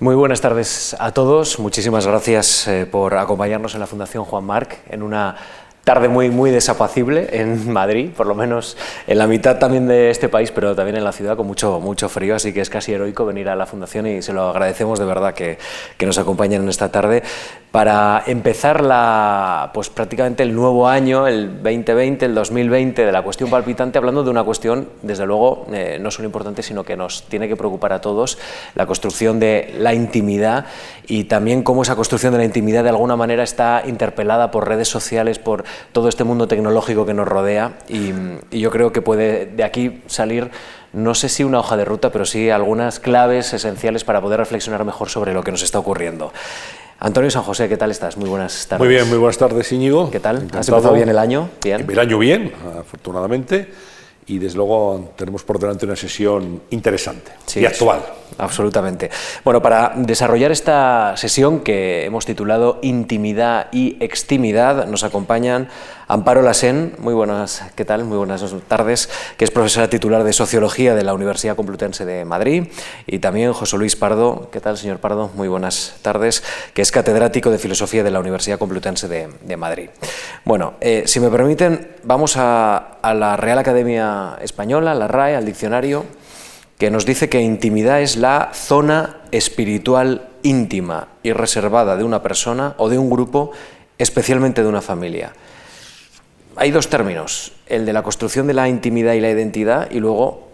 Muy buenas tardes a todos. Muchísimas gracias eh, por acompañarnos en la Fundación Juan Marc en una tarde muy, muy desapacible en Madrid, por lo menos en la mitad también de este país, pero también en la ciudad con mucho, mucho frío, así que es casi heroico venir a la Fundación y se lo agradecemos de verdad que, que nos acompañen en esta tarde. Para empezar la, pues prácticamente el nuevo año, el 2020, el 2020 de la cuestión palpitante, hablando de una cuestión, desde luego, eh, no solo importante, sino que nos tiene que preocupar a todos, la construcción de la intimidad y también cómo esa construcción de la intimidad de alguna manera está interpelada por redes sociales, por todo este mundo tecnológico que nos rodea y, yo creo que puede de aquí salir no sé si una hoja de ruta, pero sí algunas claves esenciales para poder reflexionar mejor sobre lo que nos está ocurriendo. Antonio San José, ¿qué tal estás? Muy buenas tardes. Muy bien, muy buenas tardes, Íñigo. ¿Qué tal? ¿Has empezado bien el año? Bien. El año bien, afortunadamente y desde luego tenemos por delante una sesión interesante y actual. Absolutamente. Bueno, para desarrollar esta sesión que hemos titulado Intimidad y Extimidad, nos acompañan Amparo Lasen, muy buenas, ¿qué tal? Muy buenas tardes, que es profesora titular de Sociología de la Universidad Complutense de Madrid, y también José Luis Pardo, ¿qué tal, señor Pardo? Muy buenas tardes, que es catedrático de Filosofía de la Universidad Complutense de, Madrid. Bueno, eh, si me permiten, vamos a, a la Real Academia Española, la RAE, al diccionario, que nos dice que intimidad es la zona espiritual íntima y reservada de una persona o de un grupo, especialmente de una familia hay dos términos, el de la construcción de la intimidad y la identidad y luego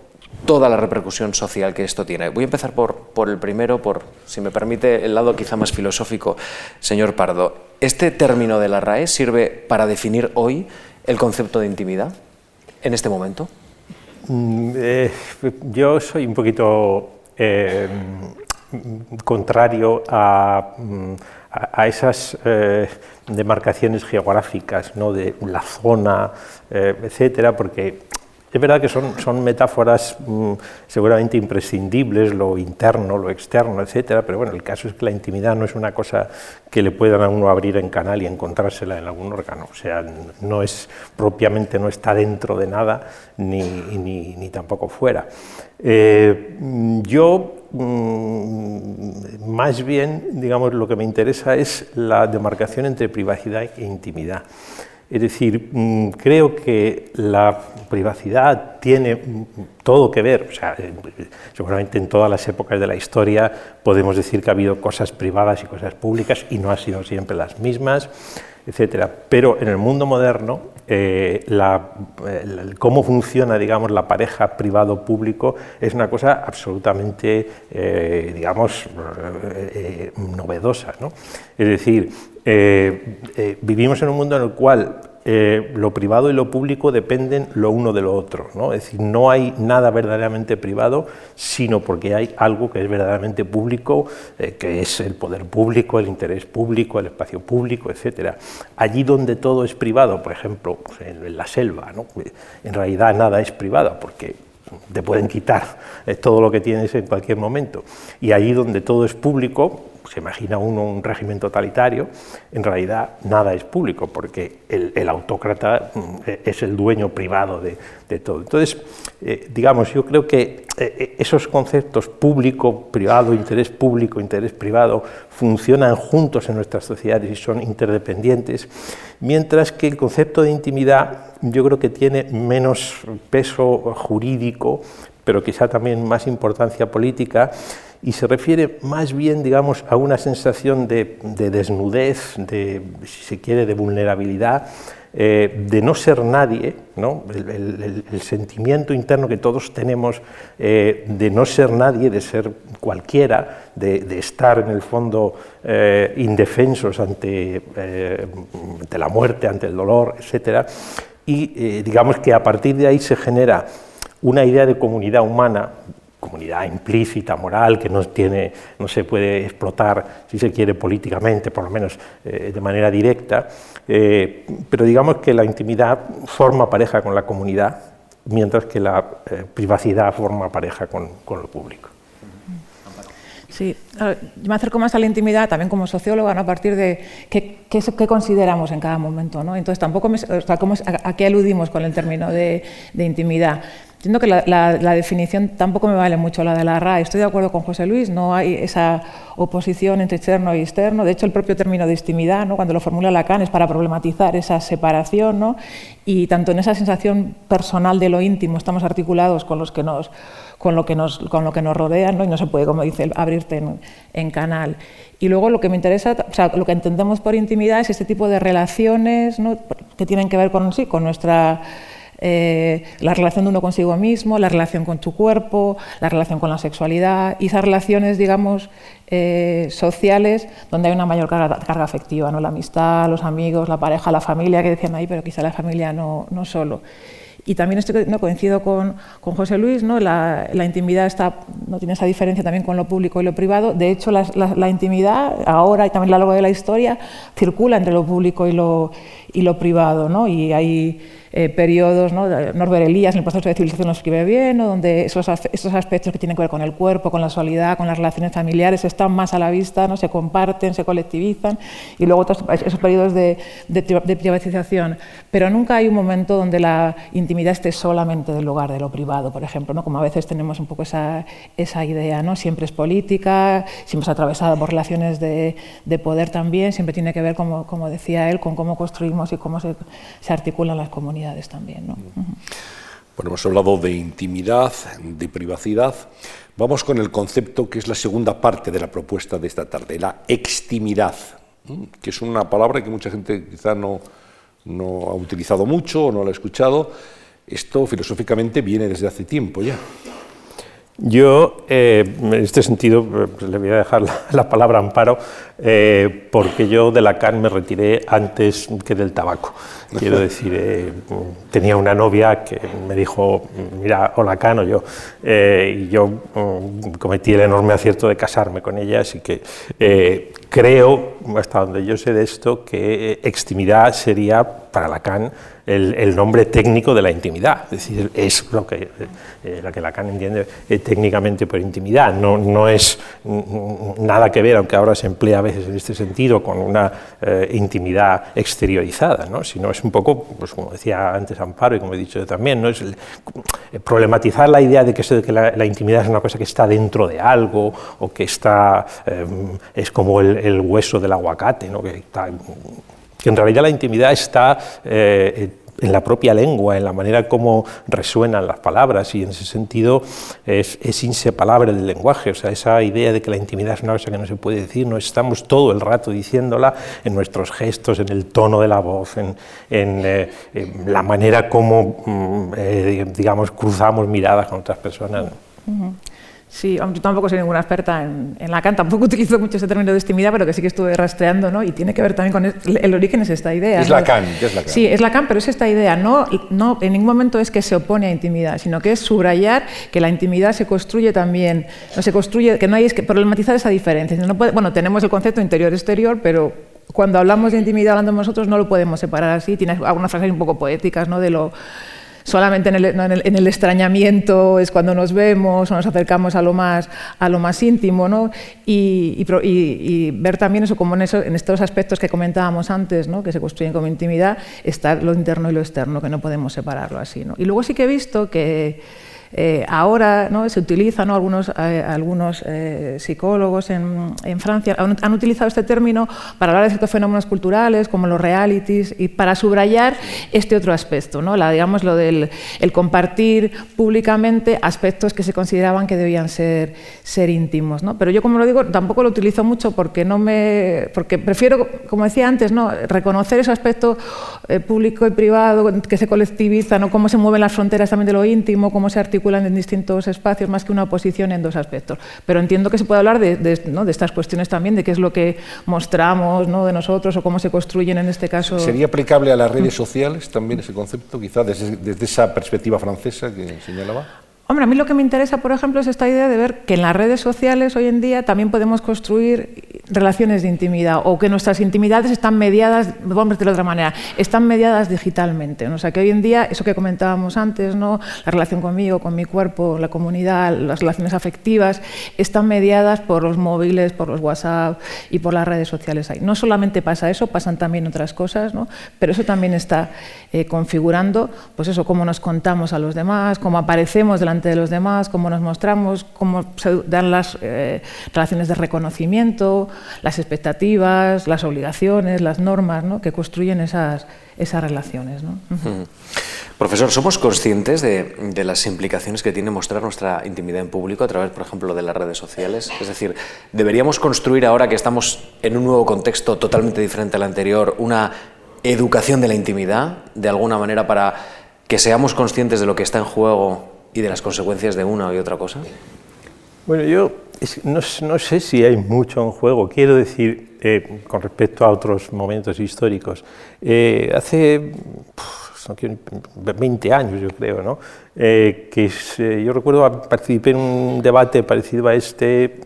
toda la repercusión social que esto tiene. Voy a empezar por, por el primero, por, si me permite, el lado quizá más filosófico, señor Pardo. ¿Este término de la RAE sirve para definir hoy el concepto de intimidad en este momento? Mm, eh, yo soy un poquito eh, contrario a, mm, a, esas eh, demarcaciones geográficas, ¿no? de la zona, eh, etcétera, porque es verdad que son, son metáforas mm, seguramente imprescindibles, lo interno, lo externo, etcétera, pero bueno, el caso es que la intimidad no es una cosa que le puedan a uno abrir en canal y encontrársela en algún órgano. O sea, no es propiamente, no está dentro de nada, ni, ni, tampoco fuera. Eh, yo mm, más bien, digamos, lo que me interesa es la demarcación entre privacidad e intimidad. Es decir, mm, creo que la privacidad tiene todo que ver, o sea, eh, seguramente en todas las épocas de la historia podemos decir que ha habido cosas privadas y cosas públicas y no han sido siempre las mismas, etcétera. Pero en el mundo moderno, eh, cómo funciona, digamos, la pareja privado-público es una cosa absolutamente, eh, digamos, novedosa. ¿no? Es decir, eh, eh, vivimos en un mundo en el cual eh, lo privado y lo público dependen lo uno de lo otro. ¿no? Es decir, no hay nada verdaderamente privado, sino porque hay algo que es verdaderamente público, que es el poder público, el interés público, el espacio público, etc. Allí donde todo es privado, por ejemplo, pues, en, la selva, ¿no? en realidad nada es privado, porque te pueden quitar todo lo que tienes en cualquier momento. Y allí donde todo es público, se imagina uno un régimen totalitario, en realidad nada es público, porque el, autócrata mm, es el dueño privado de, todo. Entonces, eh, digamos, yo creo que eh, esos conceptos público, privado, interés público, interés privado, funcionan juntos en nuestras sociedades y son interdependientes, mientras que el concepto de intimidad yo creo que tiene menos peso jurídico, pero quizá también más importancia política, y se refiere más bien, digamos, a una sensación de, desnudez, de, si se quiere, de vulnerabilidad, eh, de no ser nadie, ¿no? El, sentimiento interno que todos tenemos eh, de no ser nadie, de ser cualquiera, de, estar en el fondo eh, indefensos ante, ante, la muerte, ante el dolor, etc. Y digamos que a partir de ahí se genera una idea de comunidad humana comunidad implícita, moral, que no, tiene, no se puede explotar, si se quiere, políticamente, por lo menos eh, de manera directa, eh, pero digamos que la intimidad forma pareja con la comunidad, mientras que la eh, privacidad forma pareja con, con lo público. Sí, yo me acerco más a la intimidad también como socióloga, a partir de qué, qué, consideramos en cada momento. ¿no? Entonces, tampoco me, o sea, ¿cómo, a, qué aludimos con el término de, de intimidad? Entiendo que la, definición tampoco me vale mucho la de la RAE. Estoy de acuerdo con José Luis, no hay esa oposición entre externo y externo. De hecho, el propio término de intimidad, ¿no? cuando lo formula Lacan, es para problematizar esa separación. ¿no? Y tanto en esa sensación personal de lo íntimo estamos articulados con los que nos con lo que nos, con lo que nos rodea ¿no? y no se puede, como dice, abrirte en, canal. Y luego lo que me interesa, o sea, lo que entendemos por intimidad es este tipo de relaciones ¿no? que tienen que ver con, sí, con nuestra... Eh, la relación de uno consigo mismo, la relación con tu cuerpo, la relación con la sexualidad y esas relaciones, digamos, eh, sociales donde hay una mayor carga, carga, afectiva, ¿no? la amistad, los amigos, la pareja, la familia, que decían ahí, pero quizá la familia no, no solo. Y también estoy, no, coincido con, con, José Luis, ¿no? La, la, intimidad está, no tiene esa diferencia también con lo público y lo privado. De hecho, la, la, intimidad ahora y también a lo largo de la historia circula entre lo público y lo, y lo privado. ¿no? Y hay eh, periodos, ¿no? Norbert Elias en el proceso de civilización lo escribe bien, donde esos, esos, aspectos que tienen que ver con el cuerpo, con la sexualidad, con las relaciones familiares están más a la vista, ¿no? se comparten, se colectivizan, y luego otros, esos periodos de, de, privatización. Pero nunca hay un momento donde la intimidad esté solamente del lugar de lo privado, por ejemplo, ¿no? como a veces tenemos un poco esa, esa idea, ¿no? siempre es política, siempre es atravesada por relaciones de, de poder también, siempre tiene que ver, como, como decía él, con cómo construimos y cómo se, se articulan las comunidades también. ¿no? Bueno, hemos hablado de intimidad, de privacidad. Vamos con el concepto que es la segunda parte de la propuesta de esta tarde, la extimidad, que es una palabra que mucha gente quizá no, no ha utilizado mucho o no la ha escuchado. Esto filosóficamente viene desde hace tiempo ya. Yo, eh, en este sentido, pues, le voy a dejar la, palabra amparo, eh, porque yo de Lacan me retiré antes que del tabaco. Quiero decir, eh, tenía una novia que me dijo, mira, o Lacan o yo, y yo mm, cometí el enorme acierto de casarme con ella, así que creo, hasta donde yo sé de esto, que extimidad sería para Lacan el, nombre técnico de la intimidad, es decir, es lo que, eh, lo que Lacan entiende eh, técnicamente por intimidad, no, no es nada que ver, aunque ahora se emplea veces en este sentido, con una eh, intimidad exteriorizada, ¿no? sino es un poco, pues como decía antes Amparo y como he dicho yo también, ¿no? es problematizar la idea de que, la, intimidad es una cosa que está dentro de algo o que está, es como el, hueso del aguacate, que en realidad la intimidad está eh, en la propia lengua, en la manera como resuenan las palabras y en ese sentido es, inseparable del lenguaje. O sea, esa idea de que la intimidad es una cosa que no se puede decir, no estamos todo el rato diciéndola en nuestros gestos, en el tono de la voz, en, eh, la manera como, mm, eh, digamos, cruzamos miradas con otras personas. Sí, yo tampoco soy ninguna experta en, en, Lacan, tampoco utilizo mucho ese término de estimidad, pero que sí que estuve rastreando, ¿no? Y tiene que ver también con el, origen es esta idea. Es Lacan, ¿qué es Lacan? Sí, es Lacan, pero es esta idea. No, no, en ningún momento es que se opone a intimidad, sino que es subrayar que la intimidad se construye también, no se construye, que no hay que problematizar esa diferencia. No puede, bueno, tenemos el concepto interior-exterior, pero cuando hablamos de intimidad hablando de nosotros no lo podemos separar así. Tiene algunas frases un poco poéticas, ¿no? De lo solamente en el, extrañamiento es cuando nos vemos o nos acercamos a lo más, a lo más íntimo, ¿no? y, ver también eso como en, en, estos aspectos que comentábamos antes, ¿no? que se construyen como intimidad, está lo interno y lo externo, que no podemos separarlo así. ¿no? Y luego sí que he visto que eh, ahora ¿no? se utiliza, algunos, eh, algunos eh, psicólogos en, Francia han, utilizado este término para hablar de ciertos fenómenos culturales como los realities y para subrayar este otro aspecto, ¿no? La, digamos lo del el compartir públicamente aspectos que se consideraban que debían ser, ser íntimos. ¿no? Pero yo, como lo digo, tampoco lo utilizo mucho porque, no me, porque prefiero, como decía antes, ¿no? reconocer ese aspecto público y privado que se colectiviza, ¿no? cómo se mueven las fronteras también de lo íntimo, cómo se articula en distintos espacios más que una oposición en dos aspectos. Pero entiendo que se puede hablar de, de, estas cuestiones también, de qué es lo que mostramos ¿no? de nosotros o cómo se construyen en este caso. ¿Sería aplicable a las redes sociales también ese concepto, quizá desde, desde esa perspectiva francesa que señalaba? Hombre, a mí lo que me interesa, por ejemplo, es esta idea de ver que en las redes sociales hoy en día también podemos construir relaciones de intimidad o que nuestras intimidades están mediadas, vamos a decirlo de otra manera, están mediadas digitalmente. O sea, que hoy en día, eso que comentábamos antes, ¿no? la relación conmigo, con mi cuerpo, la comunidad, las relaciones afectivas, están mediadas por los móviles, por los WhatsApp y por las redes sociales. Ahí. No solamente pasa eso, pasan también otras cosas, ¿no? pero eso también está eh, configurando, pues eso, cómo nos contamos a los demás, cómo aparecemos delante de los demás, cómo nos mostramos, cómo se dan las eh, relaciones de reconocimiento, las expectativas, las obligaciones, las normas ¿no? que construyen esas, esas relaciones. ¿no? Profesor, ¿somos conscientes de, de, las implicaciones que tiene mostrar nuestra intimidad en público a través, por ejemplo, de las redes sociales? Es decir, ¿deberíamos construir ahora que estamos en un nuevo contexto totalmente diferente al anterior una educación de la intimidad, de alguna manera, para que seamos conscientes de lo que está en juego y de las consecuencias de una y otra cosa? Bueno, yo no, no, sé si hay mucho en juego. Quiero decir, eh, con respecto a otros momentos históricos, eh, hace pff, 20 años, yo creo, ¿no? Eh, que yo recuerdo participé en un debate parecido a este,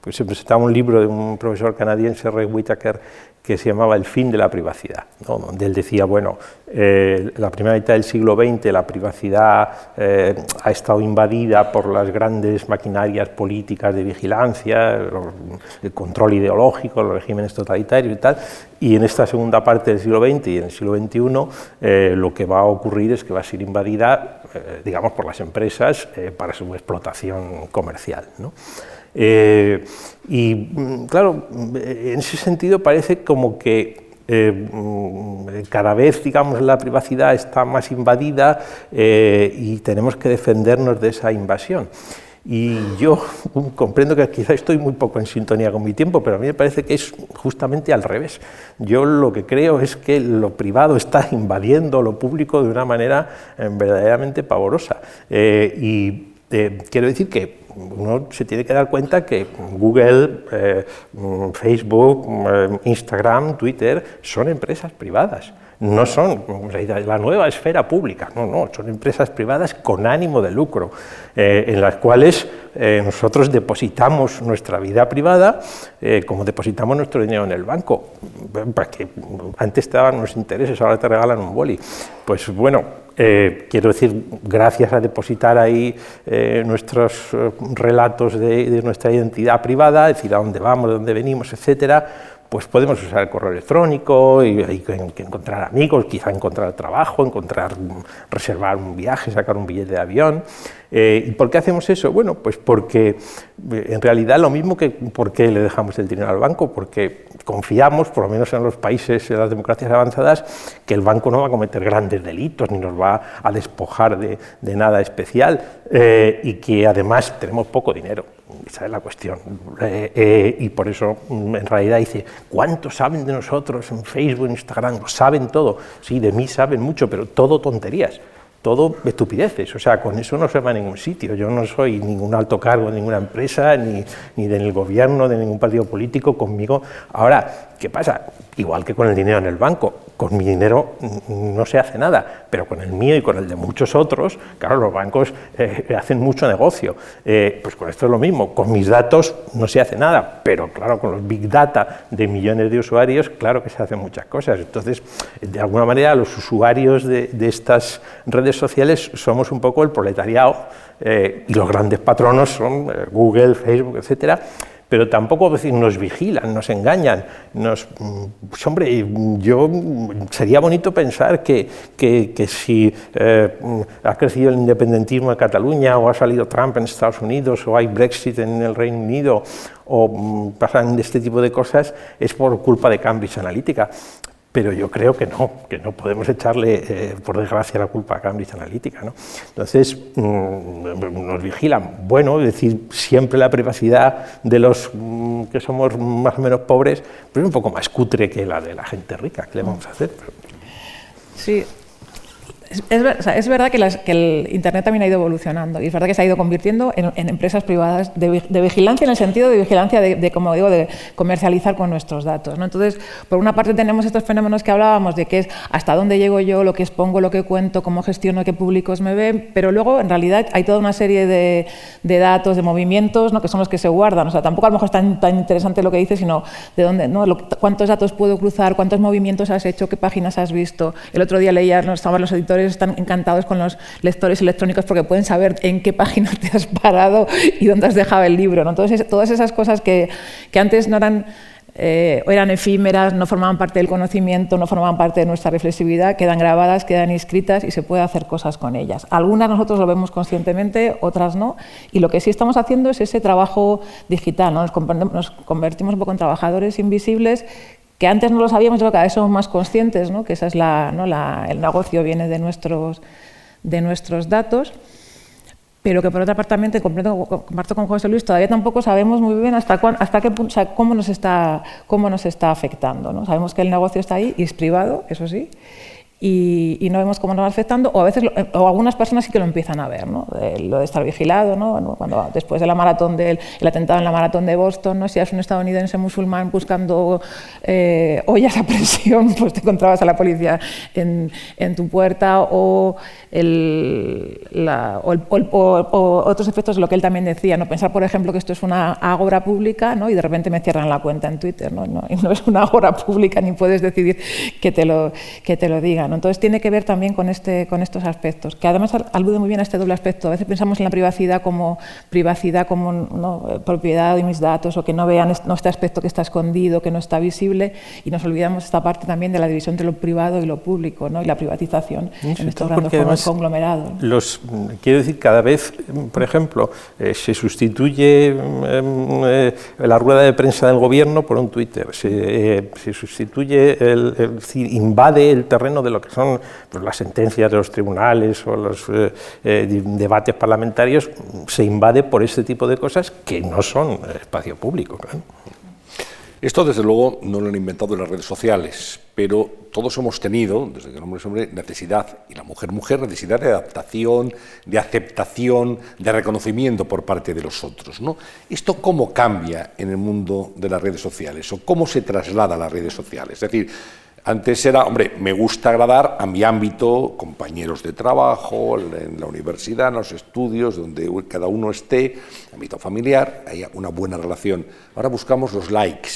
pues se presentaba un libro de un profesor canadiense, Ray Whitaker, que se llamaba El fin de la privacidad, donde él decía, bueno, eh, la primera mitad del siglo XX la privacidad eh, ha estado invadida por las grandes maquinarias políticas de vigilancia, el control ideológico, los regímenes totalitarios y tal, y en esta segunda parte del siglo XX y en el siglo XXI eh, lo que va a ocurrir es que va a ser invadida, digamos, por las empresas para su explotación comercial. ¿no? Eh, y mm, claro, en ese sentido parece como que eh, mm, cada vez, digamos, la privacidad está más invadida eh, y tenemos que defendernos de esa invasión. Y yo comprendo que quizá estoy muy poco en sintonía con mi tiempo, pero a mí me parece que es justamente al revés. Yo lo que creo es que lo privado está invadiendo lo público de una manera verdaderamente pavorosa. y quiero decir que uno se tiene que dar cuenta que Google, eh, Facebook, eh, Instagram, Twitter son empresas privadas. No son la nueva esfera pública, no, no, son empresas privadas con ánimo de lucro, eh, en las cuales nosotros depositamos nuestra vida privada como depositamos nuestro dinero en el banco. Que antes estaban los intereses, ahora te regalan un boli. Pues bueno, eh, quiero decir, gracias a depositar ahí eh, nuestros eh, relatos de, nuestra identidad privada, decir a dónde vamos, de dónde venimos, etcétera, pues podemos usar el correo electrónico y hay que encontrar amigos, quizá encontrar trabajo, encontrar, reservar un viaje, sacar un billete de avión. Eh, ¿Y por qué hacemos eso? Bueno, pues porque eh, en realidad lo mismo que por qué le dejamos el dinero al banco, porque confiamos, por lo menos en los países, en las democracias avanzadas, que el banco no va a cometer grandes delitos ni nos va a despojar de, nada especial eh, y que además tenemos poco dinero. Esa es la cuestión. y por eso, mm, en realidad, dice, ¿cuántos saben de nosotros en Facebook, Instagram? Lo saben todo. Sí, de mí saben mucho, pero todo tonterías todo estupideces, o sea, con eso no se va a ningún sitio. Yo no soy ningún alto cargo de ninguna empresa, ni, ni del gobierno, de ningún partido político conmigo. Ahora, ¿qué pasa? Igual que con el dinero en el banco, con mi dinero no se hace nada, pero con el mío y con el de muchos otros, claro, los bancos eh, hacen mucho negocio. Eh, pues con esto es lo mismo, con mis datos no se hace nada, pero claro, con los big data de millones de usuarios, claro que se hacen muchas cosas. Entonces, de alguna manera, los usuarios de, estas redes sociales somos un poco el proletariado eh, y los grandes patronos son Google, Facebook, etcétera pero tampoco nos vigilan, nos engañan. Nos, pues, hombre, yo sería bonito pensar que, que, si eh, ha crecido el independentismo en Cataluña o ha salido Trump en Estados Unidos o hay Brexit en el Reino Unido o mm, pasan este tipo de cosas, es por culpa de Cambridge Analytica pero yo creo que no, que no podemos echarle, eh, por desgracia, la culpa a Cambridge Analytica. ¿no? Entonces, mm, nos vigilan. Bueno, decir, siempre la privacidad de los mm, que somos más o menos pobres, pero es un poco más cutre que la de la gente rica. ¿Qué le vamos a hacer? Sí, Es, verdad que, el Internet también ha ido evolucionando y es verdad que se ha ido convirtiendo en, empresas privadas de, vigilancia en el sentido de vigilancia de, como digo, de comercializar con nuestros datos. ¿no? Entonces, por una parte tenemos estos fenómenos que hablábamos de que es hasta dónde llego yo, lo que expongo, lo que cuento, cómo gestiono, qué públicos me ven, pero luego en realidad hay toda una serie de, datos, de movimientos, ¿no? que son los que se guardan. O sea, tampoco a lo mejor es tan, tan interesante lo que dices, sino de dónde, ¿no? cuántos datos puedo cruzar, cuántos movimientos has hecho, qué páginas has visto. El otro día leía, ¿no? estaban los editores están encantados con los lectores electrónicos porque pueden saber en qué página te has parado y dónde has dejado el libro. ¿no? Entonces, todas esas cosas que, que antes no eran... Eh, eran efímeras, no formaban parte del conocimiento, no formaban parte de nuestra reflexividad, quedan grabadas, quedan inscritas y se puede hacer cosas con ellas. Algunas nosotros lo vemos conscientemente, otras no, y lo que sí estamos haciendo es ese trabajo digital, nos, nos convertimos un poco en trabajadores invisibles que antes no lo sabíamos, pero cada vez somos más conscientes, ¿no? que esa es la, ¿no? la, el negocio viene de nuestros, de nuestros datos, pero que por otra parte también, comparto con José Luis, todavía tampoco sabemos muy bien hasta, hasta qué o sea, cómo, nos está, cómo nos está afectando. ¿no? Sabemos que el negocio está ahí y es privado, eso sí, y, no vemos cómo nos va afectando, o a veces, o algunas personas sí que lo empiezan a ver, ¿no? lo de estar vigilado, ¿no? cuando después de la maratón del el atentado en la maratón de Boston, ¿no? si eres un estadounidense musulmán buscando eh, ollas a presión, pues te encontrabas a la policía en, en tu puerta, o, el, la, o, otros efectos de lo que él también decía, ¿no? pensar, por ejemplo, que esto es una agora pública ¿no? y de repente me cierran la cuenta en Twitter, ¿no? No, no es una agora pública ni puedes decidir que te lo, que te lo digan. Entonces tiene que ver también con, este, con estos aspectos, que además alude muy bien a este doble aspecto. A veces pensamos en la privacidad como privacidad como propiedad de mis datos o que no vean este aspecto que está escondido, que no está visible y nos olvidamos esta parte también de la división entre lo privado y lo público ¿no? y la privatización en estos grandes conglomerados. Los, quiero decir, cada vez, por ejemplo, eh, se sustituye mm, eh, la rueda de prensa del gobierno por un Twitter, se, eh, se sustituye, el, invade el terreno de lo que son pues, las sentencias de los tribunales o los eh, eh, debates parlamentarios, se invade por este tipo de cosas que no son espacio público. Esto, desde luego, no lo han inventado las redes sociales, pero todos hemos tenido, desde que el hombre es hombre, necesidad, y la mujer mujer, necesidad de adaptación, de aceptación, de reconocimiento por parte de los otros. ¿no? ¿Esto cómo cambia en el mundo de las redes sociales o cómo se traslada a las redes sociales? Es decir, antes era, hombre, me gusta agradar a mi ámbito, compañeros de trabajo, en la universidad, en los estudios, donde cada uno esté, ámbito familiar, haya una buena relación. Ahora buscamos los likes,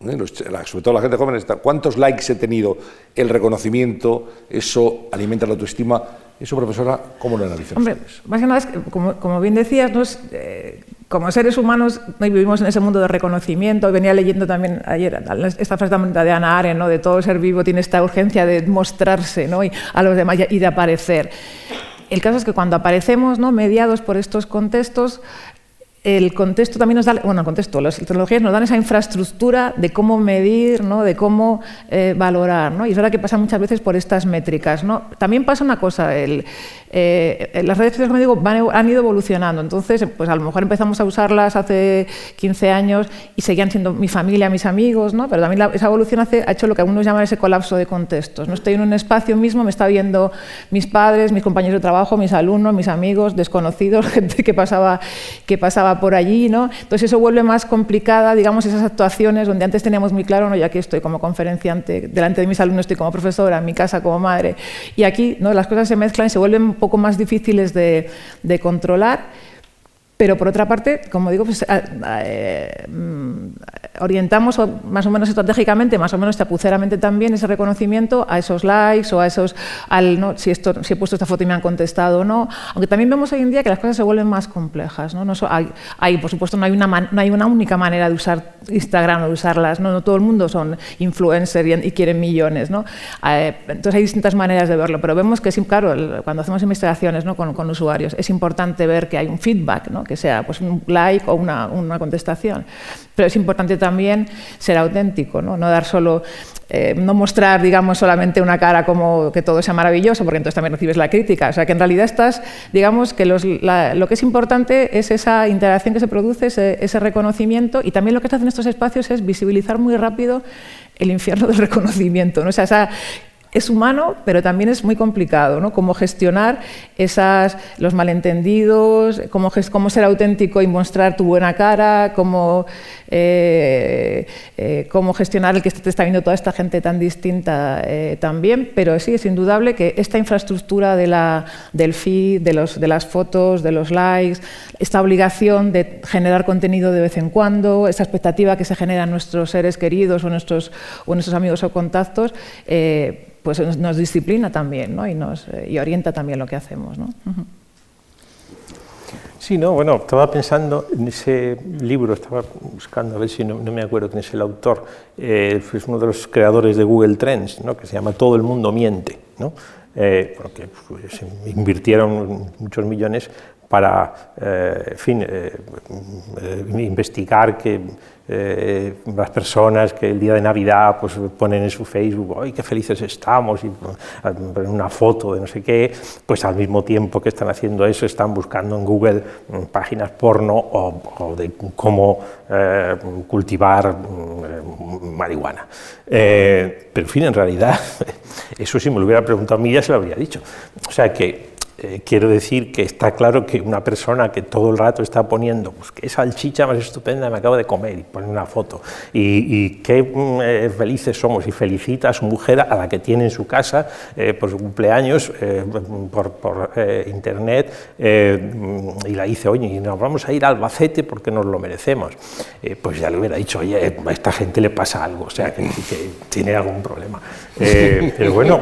¿eh? sobre todo la gente joven, está, ¿cuántos likes he tenido? El reconocimiento, eso alimenta la autoestima. Eso, profesora, ¿cómo lo analizamos? Hombre, más que nada, como, bien decías, ¿no? es, eh, como seres humanos vivimos en ese mundo de reconocimiento. Venía leyendo también ayer esta frase de Ana Arendt, ¿no? de todo ser vivo tiene esta urgencia de mostrarse ¿no? y a los demás y de aparecer. El caso es que cuando aparecemos, ¿no? mediados por estos contextos, el contexto también nos da, bueno, el contexto, las tecnologías nos dan esa infraestructura de cómo medir, ¿no? de cómo eh, valorar, ¿no? y es verdad que pasa muchas veces por estas métricas. ¿no? También pasa una cosa, el, eh, las redes sociales, como digo, han ido evolucionando, entonces pues a lo mejor empezamos a usarlas hace 15 años y seguían siendo mi familia, mis amigos, ¿no? pero también esa evolución hace, ha hecho lo que algunos llaman ese colapso de contextos. No estoy en un espacio mismo, me está viendo mis padres, mis compañeros de trabajo, mis alumnos, mis amigos, desconocidos, gente que pasaba, que pasaba por allí, ¿no? Entonces eso vuelve más complicada, digamos, esas actuaciones donde antes teníamos muy claro, ¿no? ya que estoy como conferenciante, delante de mis alumnos estoy como profesora, en mi casa como madre, y aquí ¿no? las cosas se mezclan y se vuelven un poco más difíciles de, de controlar. Pero por otra parte, como digo, pues, eh, mm, orientamos más o menos estratégicamente, más o menos chapuceramente también ese reconocimiento a esos likes o a esos, al, ¿no? si, esto, si he puesto esta foto y me han contestado o no. Aunque también vemos hoy en día que las cosas se vuelven más complejas. ¿no? no hay, hay, por supuesto, no hay, una no hay una única manera de usar Instagram o de usarlas. No, no todo el mundo son influencers y, quieren millones. ¿no? Eh, entonces hay distintas maneras de verlo, pero vemos que, claro, cuando hacemos investigaciones ¿no? con, con usuarios, es importante ver que hay un feedback. ¿no? Que sea pues, un like o una, una contestación. Pero es importante también ser auténtico, no, no dar solo eh, no mostrar, digamos, solamente una cara como que todo sea maravilloso, porque entonces también recibes la crítica. O sea, que en realidad estás, digamos, que los, lo que es importante es esa interacción que se produce, ese, reconocimiento, y también lo que se hace en estos espacios es visibilizar muy rápido el infierno del reconocimiento. ¿no? O sea, es humano, pero también es muy complicado, ¿no? Cómo gestionar esas, los malentendidos, cómo, cómo ser auténtico y mostrar tu buena cara, cómo, eh, eh, cómo gestionar el que te está viendo toda esta gente tan distinta eh, también, pero sí, es indudable que esta infraestructura de la, del feed, de, los, de las fotos, de los likes, esta obligación de generar contenido de vez en cuando, esa expectativa que se genera en nuestros seres queridos o nuestros, o nuestros amigos o contactos, pues nos, disciplina también ¿no? y, nos, eh, y orienta también lo que hacemos. ¿no? Sí, no, bueno, estaba pensando en ese libro, estaba buscando a ver si no, me acuerdo quién es el autor, eh, es uno de los creadores de Google Trends, ¿no? que se llama Todo el mundo miente, ¿no? Eh, porque pues, invirtieron muchos millones para, eh, en fin, investigar que eh, las personas que el día de Navidad pues, ponen en su Facebook, ¡ay, qué felices estamos! y ponen una foto de no sé qué, pues al mismo tiempo que están haciendo eso están buscando en Google mm, páginas porno o, de cómo eh, cultivar mm, marihuana. Eh, pero en fin, en realidad, eso si me lo hubiera preguntado a mí ya se lo habría dicho. O sea que eh, quiero decir que está claro que una persona que todo el rato está poniendo, pues qué salchicha más estupenda me acabo de comer y pone una foto, y, qué mm, eh, felices somos, y felicita a su mujer a la que tiene en su casa eh, por su cumpleaños por, internet, y la dice, oye, y nos vamos a ir al Albacete porque nos lo merecemos. pues ya le hubiera dicho, oye, a esta gente le pasa algo, o sea, que, que tiene algún problema. pero bueno,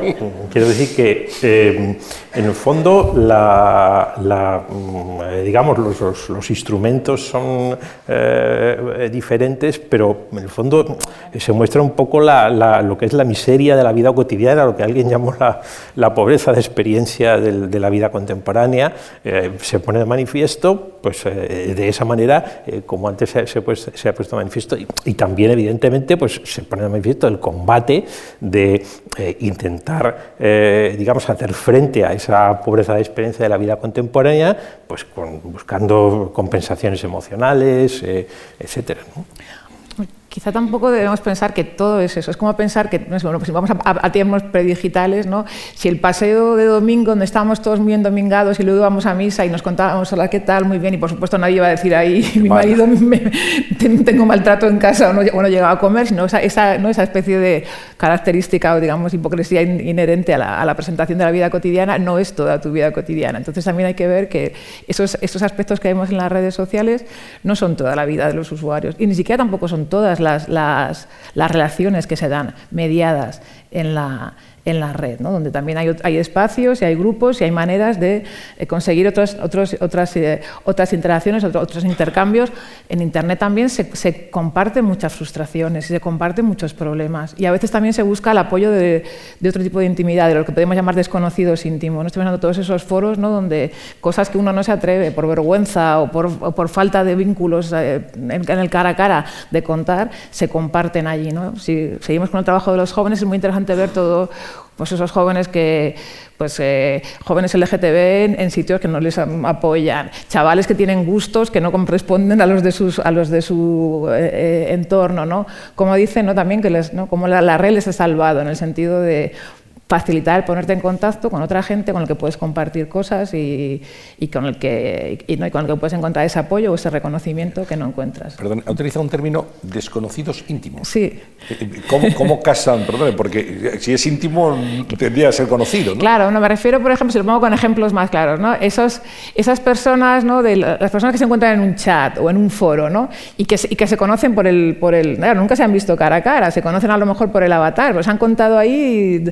quiero decir que en el fondo la, mm, eh, digamos, los, instrumentos son eh, diferentes, pero en el fondo eh, se muestra un poco lo que es la miseria de la vida cotidiana, lo que alguien llamó la, pobreza de experiencia de, la vida contemporánea, se pone de manifiesto, pues de esa manera, como antes se, se, pues, se, ha puesto de manifiesto, y, también evidentemente pues, se pone de manifiesto el combate de intentar, digamos, hacer frente a esa pobreza de experiencia de la vida contemporánea, pues buscando compensaciones emocionales, eh, etcétera. Quizá tampoco debemos pensar que todo es eso. Es como pensar que, no bueno, pues si vamos a, tiempos predigitales, ¿no? si el paseo de domingo, donde estábamos todos muy endomingados y luego íbamos a misa y nos contábamos, hola, ¿qué tal? Muy bien. Y por supuesto nadie iba a decir ahí, mi marido, me, tengo maltrato en casa o no, o llegaba a comer, sino esa, esa, ¿no? esa especie de característica o, digamos, hipocresía inherente a la, a la, presentación de la vida cotidiana no es toda tu vida cotidiana. Entonces también hay que ver que esos, esos aspectos que vemos en las redes sociales no son toda la vida de los usuarios y ni siquiera tampoco son todas las, las, las relaciones que se dan mediadas en la, en la red, ¿no? donde también hay, hay, espacios y hay grupos y hay maneras de eh, conseguir otros, otros, otras, eh, otras interacciones, otros, intercambios. En Internet también se, se, comparten muchas frustraciones y se comparten muchos problemas. Y a veces también se busca el apoyo de, de otro tipo de intimidad, de lo que podemos llamar desconocidos íntimos. ¿no? Estoy pensando todos esos foros ¿no? donde cosas que uno no se atreve por vergüenza o por, por falta de vínculos eh, en, en, el cara a cara de contar, se comparten allí. ¿no? Si seguimos con el trabajo de los jóvenes, es muy interesante ver todo pues esos jóvenes que pues eh, jóvenes LGTB en, sitios que no les apoyan, chavales que tienen gustos que no corresponden a los de sus a los de su eh, eh, entorno, ¿no? Como dicen, ¿no? También que les, ¿no? como la, la red les ha salvado en el sentido de facilitar ponerte en contacto con otra gente con el que puedes compartir cosas y, y con, el que, y, ¿no? y con el que puedes encontrar ese apoyo o ese reconocimiento que no encuentras. Perdón, ha utilizado un término desconocidos íntimos. Sí. ¿Cómo, cómo casan? Perdón, porque si es íntimo tendría que ser conocido. ¿no? Claro, no, me refiero, por ejemplo, si lo pongo con ejemplos más claros, ¿no? Esos, esas personas, ¿no? de las personas que se encuentran en un chat o en un foro ¿no? y, que, y que se conocen por el... Por el claro, nunca se han visto cara a cara, se conocen a lo mejor por el avatar, pues han contado ahí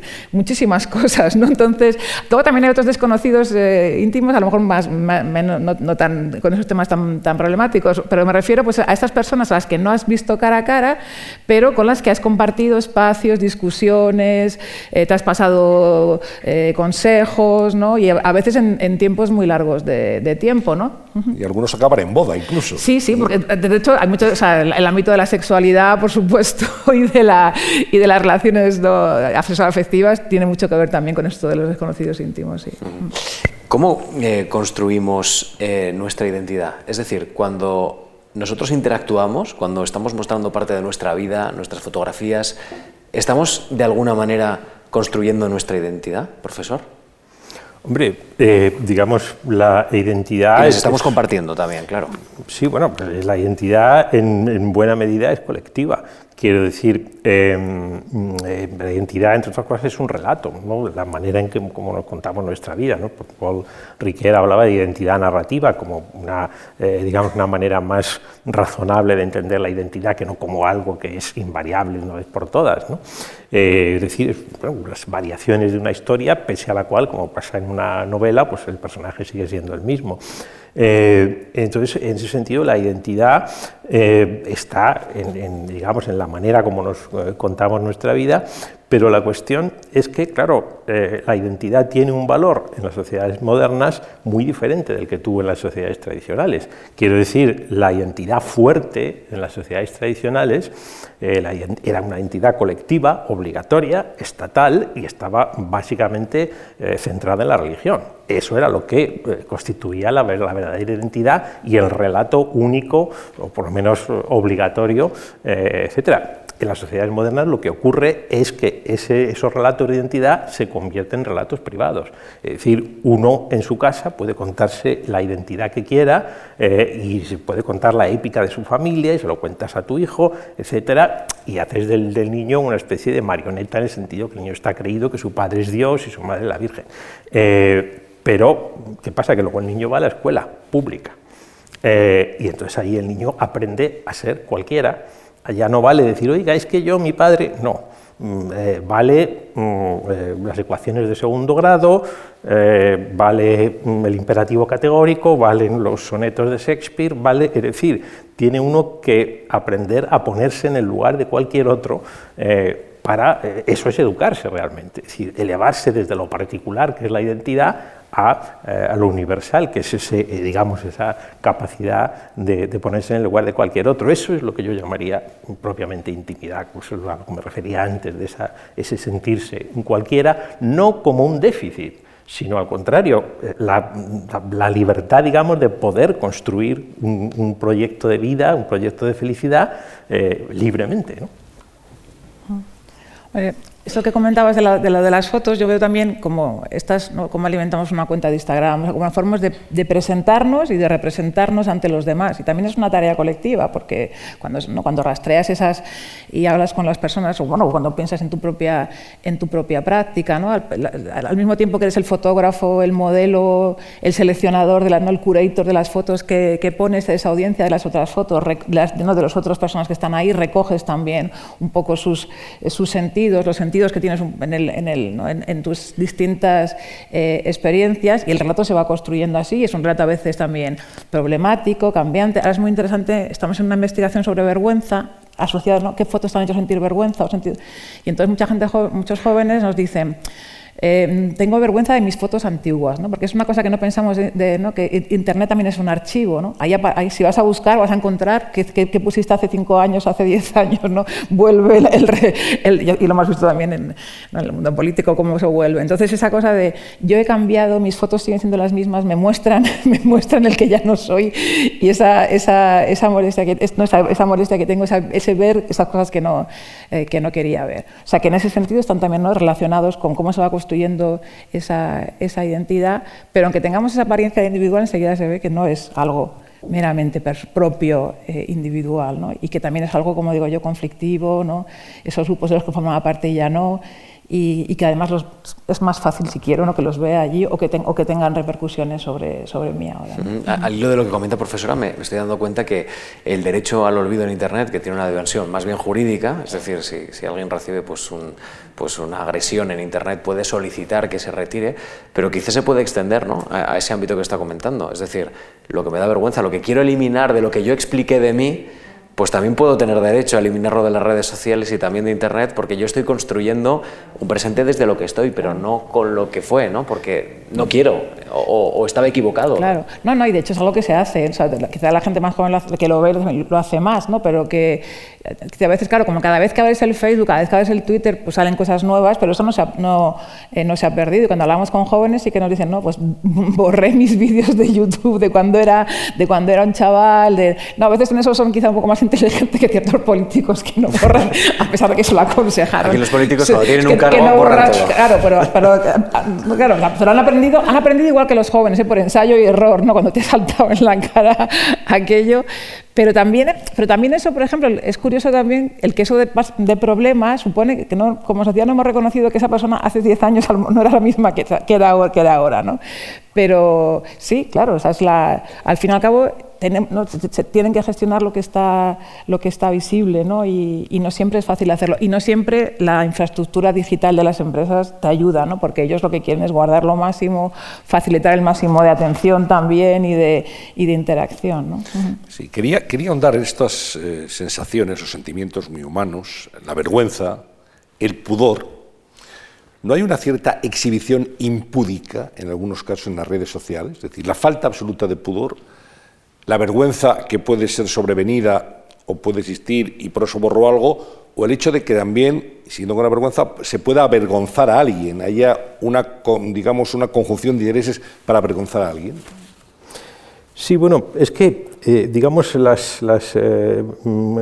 muchísimas cosas, ¿no? Entonces, luego también hay otros desconocidos eh, íntimos, a lo mejor más, menos, no, tan, con esos temas tan, tan, problemáticos, pero me refiero pues, a estas personas a las que no has visto cara a cara, pero con las que has compartido espacios, discusiones, eh, te has pasado eh, consejos, ¿no? Y a veces en, tiempos muy largos de, tiempo, ¿no? Y algunos acaban en boda incluso. Sí, sí, porque de hecho hay mucho, o sea, el, ámbito de la sexualidad, por supuesto, y de, la, y de las relaciones ¿no? afectivas tiene mucho que ver también con esto de los desconocidos íntimos. ¿Cómo eh, construimos eh, nuestra identidad? Es decir, cuando nosotros interactuamos, cuando estamos mostrando parte de nuestra vida, nuestras fotografías, ¿estamos de alguna manera construyendo nuestra identidad, profesor? Hombre, eh, digamos, la identidad... Y estamos compartiendo también, claro. Sí, bueno, pues la identidad en, buena medida es colectiva. Quiero decir, em, eh, la identidad, entre otras cosas, es un relato, ¿no? la manera en que como nos contamos nuestra vida. ¿no? Paul Riquet hablaba de identidad narrativa como una, eh, digamos, una manera más razonable de entender la identidad que no como algo que es invariable una vez por todas. ¿no? Eh, es decir, las variaciones de una historia, pese a la cual, como pasa en una novela, pues el personaje sigue siendo el mismo. Eh, entonces, en ese sentido, la identidad eh, está en, digamos, en la manera como nos eh, contamos nuestra vida, pero la cuestión es que, claro, la identidad tiene un valor en las sociedades modernas muy diferente del que tuvo en las sociedades tradicionales. Quiero decir, la identidad fuerte en las sociedades tradicionales era una identidad colectiva, obligatoria, estatal y estaba básicamente centrada en la religión. Eso era lo que eh, constituía la, verdadera identidad y el relato único, o por lo menos eh, obligatorio, eh, etcétera en las sociedades modernas lo que ocurre es que esos relatos de identidad se convierten en relatos privados. Es decir, uno en su casa puede contarse la identidad que quiera y se puede contar la épica de su familia y se lo cuentas a tu hijo, etcétera, y haces del, niño una especie de marioneta en el sentido que el niño está creído que su padre es Dios y su madre es la Virgen. Pero, ¿qué pasa? Que luego el niño va a la escuela pública. Eh, y entonces ahí el niño aprende a ser cualquiera. Allá no vale decir, oiga, es que yo, mi padre, no. Mm, eh, vale mm, eh, las ecuaciones de segundo grado, vale mm, el imperativo categórico, valen los sonetos de Shakespeare, vale, es decir, tiene uno que aprender a ponerse en el lugar de cualquier otro para, eso es educarse realmente, es decir, elevarse desde lo particular, que es la identidad, eh, a, lo universal, que es ese, eh, digamos, esa capacidad de, ponerse en el lugar de cualquier otro. Eso es lo que yo llamaría propiamente intimidad, eso es lo que me refería antes, de esa, ese sentirse en cualquiera, no como un déficit, sino al contrario, eh, la, libertad, digamos, de poder construir un, proyecto de vida, un proyecto de felicidad libremente. ¿no? Eso que comentabas de, de, lo de las fotos, yo veo también como, estas, cómo alimentamos una cuenta de Instagram, como formas de, de, presentarnos y de representarnos ante los demás. Y también es una tarea colectiva, porque cuando, ¿no? cuando rastreas esas y hablas con las personas, o bueno, cuando piensas en tu propia, en tu propia práctica, ¿no? al, mismo tiempo que eres el fotógrafo, el modelo, el seleccionador, de la, ¿no? el curator de las fotos que, que pones de esa audiencia de las otras fotos, las, ¿no? de las otras personas que están ahí, recoges también un poco sus, sus sentidos, los sentidos que tienes en, tus distintas eh, experiencias y el relato se va construyendo así. Es un relato a veces también problemático, cambiante. Ahora es muy interesante, estamos en una investigación sobre vergüenza asociada, ¿qué fotos te han hecho sentir vergüenza? Y entonces mucha gente, muchos jóvenes nos dicen, eh, tengo vergüenza de mis fotos antiguas, ¿no? porque es una cosa que no pensamos, de, ¿no? que Internet también es un archivo. ¿no? Ahí, si vas a buscar, vas a encontrar qué, pusiste hace cinco años, hace diez años, ¿no? vuelve el, y lo hemos visto también en, el mundo político, cómo se vuelve. Entonces esa cosa de yo he cambiado, mis fotos siguen siendo las mismas, me muestran, me muestran el que ya no soy y esa, esa, esa molestia, que, esa, molestia que tengo, ese ver esas cosas que no, eh, que no quería ver. O sea que en ese sentido están también ¿no? relacionados con cómo se va a construyendo esa, identidad, pero aunque tengamos esa apariencia individual, enseguida se ve que no es algo meramente propio eh, individual, ¿no? y que también es algo, como digo yo, conflictivo, ¿no? esos grupos de los que formaba parte ya no, y, que además es más fácil si quiero ¿no? que los vea allí o que, que tengan repercusiones sobre, sobre mí ahora. Al hilo de lo que comenta profesora, me, estoy dando cuenta que el derecho al olvido en Internet, que tiene una dimensión más bien jurídica, es decir, si, si alguien recibe pues, un, pues una agresión en Internet puede solicitar que se retire, pero quizás se puede extender ¿no? a, a ese ámbito que está comentando. Es decir, lo que me da vergüenza, lo que quiero eliminar de lo que yo expliqué de mí, pues también puedo tener derecho a eliminarlo de las redes sociales y también de Internet porque yo estoy construyendo un presente desde lo que estoy, pero no con lo que fue, ¿no? porque no quiero o, estaba equivocado. Claro, no, no, y de hecho es algo que se hace, o sea, quizá la gente más joven que lo ve lo hace más, ¿no? pero que, a veces, claro, como cada vez que abres el Facebook, cada vez que abres el Twitter, pues salen cosas nuevas, pero eso no se ha, no, eh, se ha perdido. Y cuando hablamos con jóvenes sí que nos dicen, no, pues borré mis vídeos de YouTube de cuando era, de cuando era un chaval, de... No, a veces en eso son quizá un poco más inteligentes que ciertos políticos que no borran, a pesar de que se lo aconsejaron. Aquí los políticos cuando tienen un cargo no borran Claro, pero, pero, claro, pero han aprendido, han aprendido igual que los jóvenes, ¿eh? por ensayo y error, ¿no? Cuando te ha saltado en la cara aquello. Pero también, pero también eso, por ejemplo, es curioso también el que eso de, de problemas supone que no, como sociedad no hemos reconocido que esa persona hace 10 años no era la misma que, que, era, que era ahora. ¿no? Pero sí, claro, esa es la, al fin y al cabo se, tienen que gestionar lo que está, lo que está visible ¿no? Y, no siempre es fácil hacerlo. Y no siempre la infraestructura digital de las empresas te ayuda, ¿no? porque ellos lo que quieren es guardar lo máximo, facilitar el máximo de atención también y de, y de interacción. ¿no? Sí, quería, quería ahondar en estas eh, sensaciones o sentimientos muy humanos, la vergüenza, el pudor. ¿No hay una cierta exhibición impúdica en algunos casos en las redes sociales? Es decir, la falta absoluta de pudor la vergüenza que puede ser sobrevenida o puede existir y por eso borro algo, o el hecho de que también, siendo con la vergüenza, se pueda avergonzar a alguien, haya una, digamos, una conjunción de intereses para avergonzar a alguien. Sí, bueno, es que, eh, digamos, las, eh,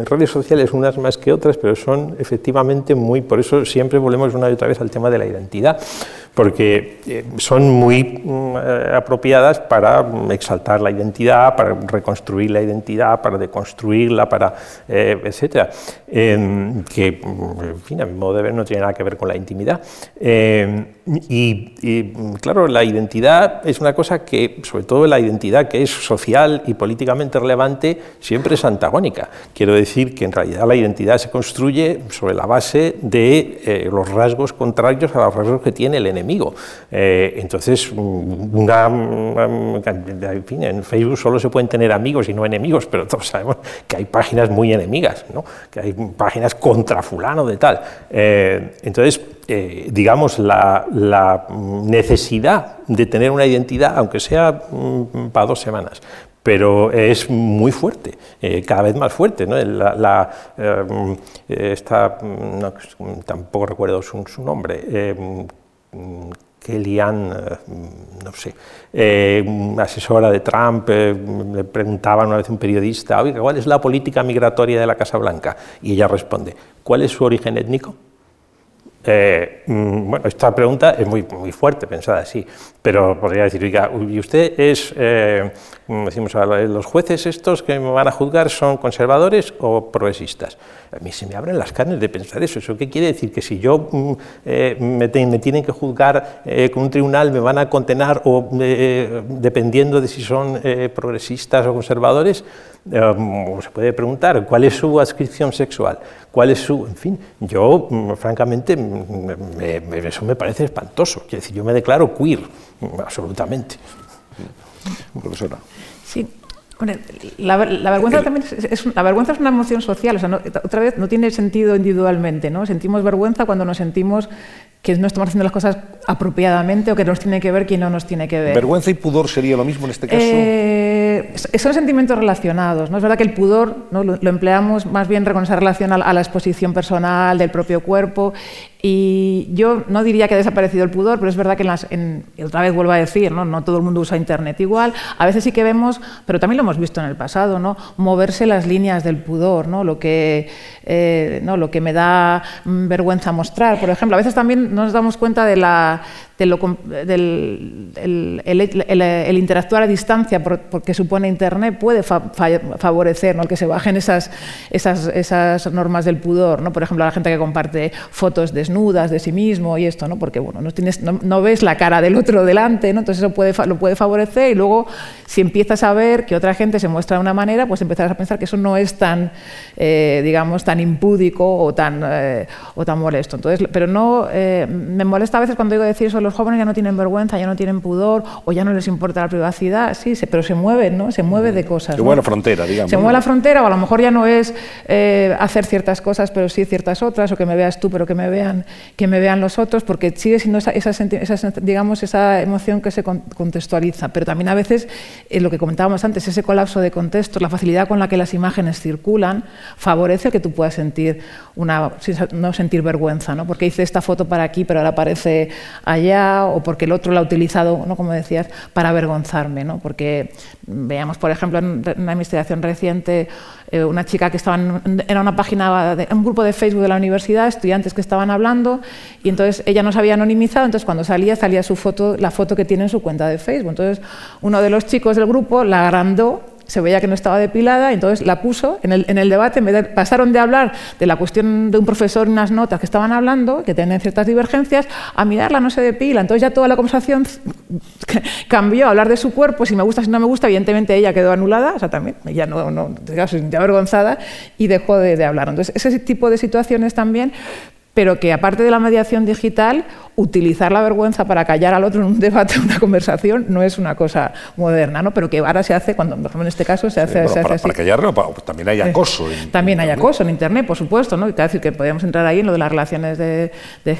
redes sociales, unas más que otras, pero son efectivamente muy, por eso siempre volvemos una y otra vez al tema de la identidad porque eh, son muy mm, apropiadas para exaltar la identidad, para reconstruir la identidad, para deconstruirla, para, etcétera, em, que, mm, en fin, a mi modo de ver no tiene nada que ver con la intimidad. Em, y, claro, la identidad es una cosa que, sobre todo la identidad que es social y políticamente relevante, siempre es antagónica. Quiero decir que en realidad la identidad se construye sobre la base de los rasgos contrarios a los rasgos que tiene el enemigo. Eh, entonces, una, en, fin, en Facebook solo se pueden tener amigos y no enemigos, pero todos sabemos que hay páginas muy enemigas, ¿no? que hay páginas contra fulano de tal. Eh, entonces, eh, digamos, la, necesidad de tener una identidad, aunque sea mm, para dos semanas, pero es muy fuerte, cada vez más fuerte. ¿no? La, esta, tampoco recuerdo su, su nombre, Kellyanne, eh, no sé, eh, asesora de Trump, eh, le preguntaba una vez un periodista, ¿cuál es la política migratoria de la Casa Blanca? Y ella responde, ¿cuál es su origen étnico? Mm, bueno, esta pregunta es muy, muy fuerte, pensada así, pero podría decir, oiga, ¿y usted es, decimos, los jueces estos que me van a juzgar son conservadores o progresistas? A mí se me abren las carnes de pensar eso. ¿Eso qué quiere decir? Que si yo mm, eh, me, tienen que juzgar eh, con un tribunal, me van a condenar o eh, dependiendo de si son progresistas o conservadores, se puede preguntar cuál es su adscripción sexual, cuál es su... En fin, yo mm, francamente eso me parece espantoso. Quiero decir, yo me declaro queer, absolutamente. Profesora. Sí, la, vergüenza también es, la vergüenza es una emoción social, o sea, otra vez no tiene sentido individualmente, ¿no? Sentimos vergüenza cuando nos sentimos que no estamos haciendo las cosas apropiadamente o que nos tiene que ver quien no nos tiene que ver. ¿Vergüenza y pudor sería lo mismo en este caso? Eh, son sentimientos relacionados. ¿no? Es verdad que el pudor ¿no? lo, empleamos más bien con esa relación a, la exposición personal del propio cuerpo y yo no diría que ha desaparecido el pudor, pero es verdad que en las, otra vez vuelvo a decir, ¿no? no todo el mundo usa Internet igual. A veces sí que vemos, pero también lo hemos visto en el pasado, ¿no? moverse las líneas del pudor, ¿no? Lo, que, eh, ¿no? lo que me da mm, vergüenza mostrar. Por ejemplo, a veces también nos damos cuenta de la, del el, interactuar a distancia porque supone Internet puede favorecer ¿no? el que se bajen esas, esas, esas, normas del pudor. ¿no? Por ejemplo, la gente que comparte fotos desnudas de sí mismo y esto, ¿no? porque bueno, no, tienes, no, ves la cara del otro delante, ¿no? entonces eso puede, lo puede favorecer y luego si empiezas a ver que otra gente se muestra de una manera, pues empezarás a pensar que eso no es tan, eh, digamos, tan impúdico o tan, eh, o tan molesto. Entonces, pero no, eh, me molesta a veces cuando digo decir eso los jóvenes ya no tienen vergüenza, ya no tienen pudor o ya no les importa la privacidad, sí, pero se mueven, ¿no? ¿no? Se mueve de cosas. Se mueve la frontera, digamos. Se mueve la frontera, o a lo mejor ya no es eh, hacer ciertas cosas, pero sí ciertas otras, o que me veas tú, pero que me vean, que me vean los otros, porque sigue siendo esa, esa, digamos, esa emoción que se contextualiza. Pero también a veces, eh, lo que comentábamos antes, ese colapso de contextos, la facilidad con la que las imágenes circulan, favorece que tú puedas sentir una, no sentir vergüenza, ¿no? porque hice esta foto para aquí, pero ahora aparece allá, o porque el otro la ha utilizado, ¿no? como decías, para avergonzarme. ¿no? Porque veamos, por ejemplo, en una investigación reciente, eh, una chica que estaba en, era una página, de, un grupo de Facebook de la universidad, estudiantes que estaban hablando, y entonces ella no se había anonimizado, entonces cuando salía, salía su foto, la foto que tiene en su cuenta de Facebook. Entonces uno de los chicos del grupo la agrandó se veía que no estaba depilada, entonces la puso en el, en el debate, pasaron de hablar de la cuestión de un profesor y unas notas que estaban hablando, que tenían ciertas divergencias, a mirarla no se depila, entonces ya toda la conversación cambió a hablar de su cuerpo, si me gusta, si no me gusta, evidentemente ella quedó anulada, o sea, también, ella no, no sintió avergonzada y dejó de, de hablar. Entonces, ese tipo de situaciones también pero que aparte de la mediación digital, utilizar la vergüenza para callar al otro en un debate, en una conversación, no es una cosa moderna, ¿no? pero que ahora se hace, cuando en este caso se hace, se para, hace para, callarlo, también hay acoso. también hay acoso en Internet, por supuesto, ¿no? decir, que podríamos entrar ahí en lo de las relaciones de,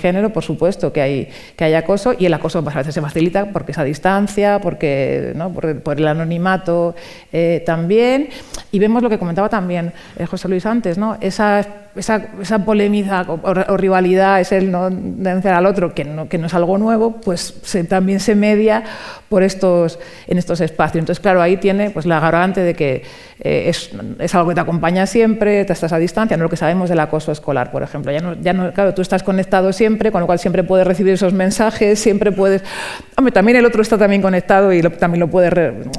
género, por supuesto que hay, que hay acoso, y el acoso pues, a veces se facilita porque esa distancia, porque, ¿no? por, el anonimato eh, también, y vemos lo que comentaba también eh, José Luis antes, ¿no? esa esa, esa polémica o, rivalidad, es el no denunciar al otro, que que no es algo nuevo, pues también se media por estos, en estos espacios. Entonces, claro, ahí tiene pues, la garante de que eh, es, algo que te acompaña siempre, te estás a distancia, no lo que sabemos del acoso escolar, por ejemplo. Ya no, ya no, claro, tú estás conectado siempre, con lo cual siempre puedes recibir esos mensajes, siempre puedes... Hombre, también el otro está también conectado y también lo puedes,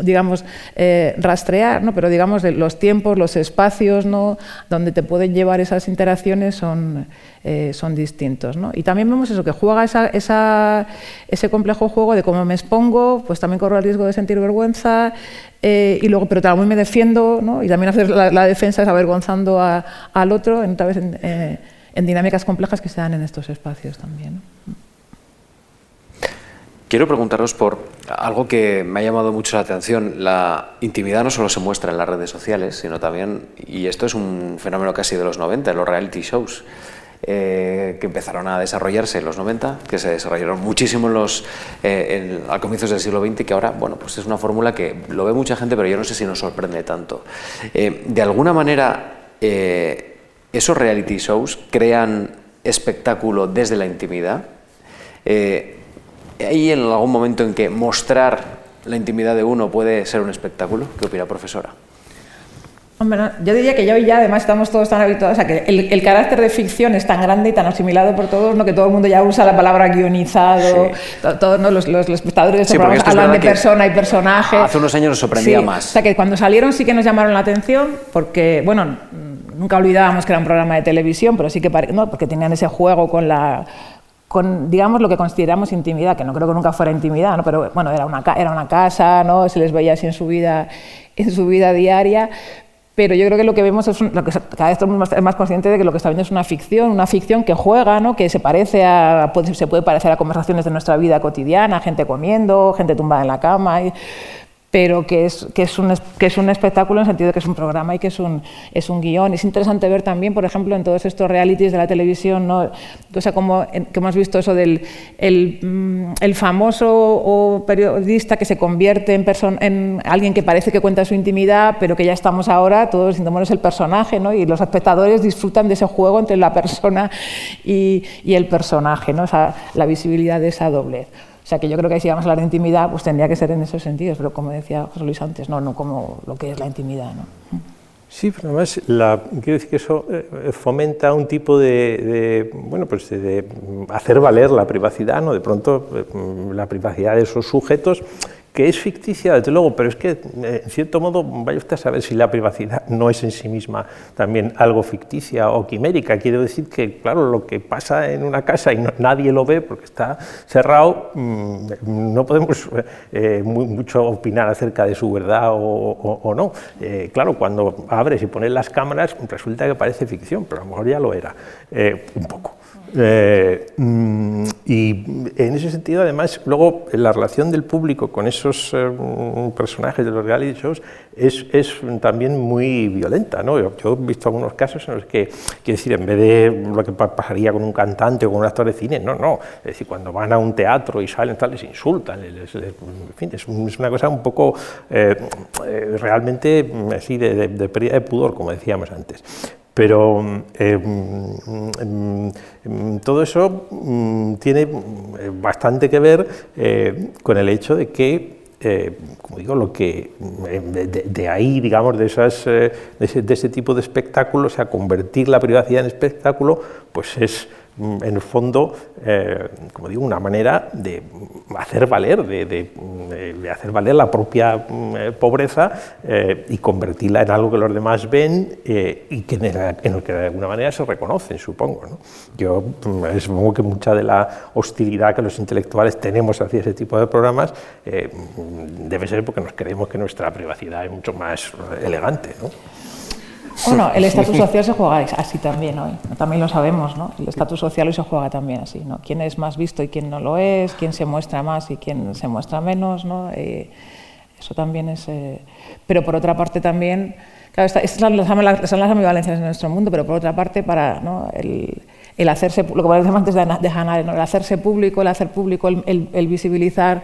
digamos, eh, rastrear, ¿no? pero digamos, los tiempos, los espacios ¿no? donde te pueden llevar esas interacciones son, eh, son distintos. ¿no? Y también vemos eso, que juega ese complejo juego de cómo me expongo, pues también corro el riesgo de sentir vergüenza, eh, y luego, pero también me defiendo, ¿no? y también hacer la, defensa es avergonzando a, al otro, en, vez en, eh, en, dinámicas complejas que se dan en estos espacios también. Quiero preguntaros por algo que me ha llamado mucho la atención. La intimidad no solo se muestra en las redes sociales, sino también, y esto es un fenómeno casi de los 90, los reality shows. Eh, que empezaron a desarrollarse en los 90, que se desarrollaron muchísimo en los, eh, al comienzos del siglo XX que ahora bueno, pues es una fórmula que lo ve mucha gente, pero yo no sé si nos sorprende tanto. Eh, de alguna manera, esos reality shows crean espectáculo desde la intimidad. ¿Hay en algún momento en que mostrar la intimidad de uno puede ser un espectáculo? ¿Qué opina, profesora? Hombre, yo diría que ya hoy ya además estamos todos tan habituados, o sea, que el, carácter de ficción es tan grande y tan asimilado por todos, ¿no? que todo el mundo ya usa la palabra guionizado, todos los, los, espectadores de hablan de persona y personaje. Hace unos años nos sorprendía más. O sea, que cuando salieron sí que nos llamaron la atención, porque, bueno, nunca olvidábamos que era un programa de televisión, pero sí que, no, porque tenían ese juego con la con, digamos, lo que consideramos intimidad, que no creo que nunca fuera intimidad, ¿no? pero bueno, era una, era una casa, ¿no? se les veía así en su vida, en su vida diaria, pero yo creo que lo que vemos es lo que cada vez estamos más, más conscientes de que lo que está viendo es una ficción, una ficción que juega, ¿no? que se parece a, se puede parecer a conversaciones de nuestra vida cotidiana, gente comiendo, gente tumbada en la cama. Y, pero que es, que, es un, que es un espectáculo en el sentido de que es un programa y que es un, es un guion. Es interesante ver también, por ejemplo, en todos estos realities de la televisión, ¿no? o sea, como que hemos visto eso del el, mm, el famoso o periodista que se convierte en, en alguien que parece que cuenta su intimidad, pero que ya estamos ahora, todos sintiéndonos el personaje, ¿no? y los espectadores disfrutan de ese juego entre la persona y, y el personaje, ¿no? o sea, la visibilidad de esa doblez. O sea que yo creo que si vamos a hablar de intimidad, pues tendría que ser en esos sentidos, pero como decía José Luis antes, no, no como lo que es la intimidad. ¿no? Sí, pero además la, quiero decir que eso eh, fomenta un tipo de, bueno, pues de, hacer valer la privacidad, ¿no? De pronto eh, la privacidad de esos sujetos que es ficticia, desde luego, pero es que, eh, en cierto modo, vaya usted a saber si la privacidad no es en sí misma también algo ficticia o quimérica. Quiero decir que, claro, lo que pasa en una casa y nadie lo ve porque está cerrado, mm, no podemos eh, mucho opinar acerca de su verdad o, no. Eh, claro, cuando abres y pones las cámaras, resulta que parece ficción, pero a lo mejor ya lo era, un poco. Eh, mm, y en ese sentido, además, luego la relación del público con esos eh, personajes de los reality shows es, es también muy violenta. ¿no? Yo, he visto algunos casos en los que, quiero decir, en vez de lo que pasaría con un cantante o con un actor de cine, no, no. Es decir, cuando van a un teatro y salen, tal, les insultan. en fin, es, una cosa un poco eh, realmente así de, de pérdida de pudor, como decíamos antes. Pero eh, mm, mm, todo eso mm, tiene eh, bastante que ver eh, con el hecho de que, como digo, lo que de, ahí, digamos, de, esas, de, ese, tipo de espectáculos, o sea, convertir la privacidad en espectáculo, pues es en el fondo, eh, como digo, una manera de hacer valer, de, hacer valer la propia mm, eh, pobreza eh, y convertirla en algo que los demás ven y que de alguna manera se reconocen, supongo. Yo mm, supongo que mucha de la hostilidad que los intelectuales tenemos hacia ese tipo de programas debe ser porque nos creemos que nuestra privacidad es mucho más elegante. Bueno, el estatus social se juega así también hoy, también lo sabemos, ¿no? El estatus social hoy se juega también así, ¿no? Quién es más visto y quién no lo es, quién se muestra más y quién se muestra menos, ¿no? Eh, eso también es... Eh, pero por otra parte también, claro, estas son las, ambivalencias en nuestro mundo, pero por otra parte para ¿no? el, el hacerse, lo que decíamos antes de, de ¿no? el hacerse público, el hacer público, el, el visibilizar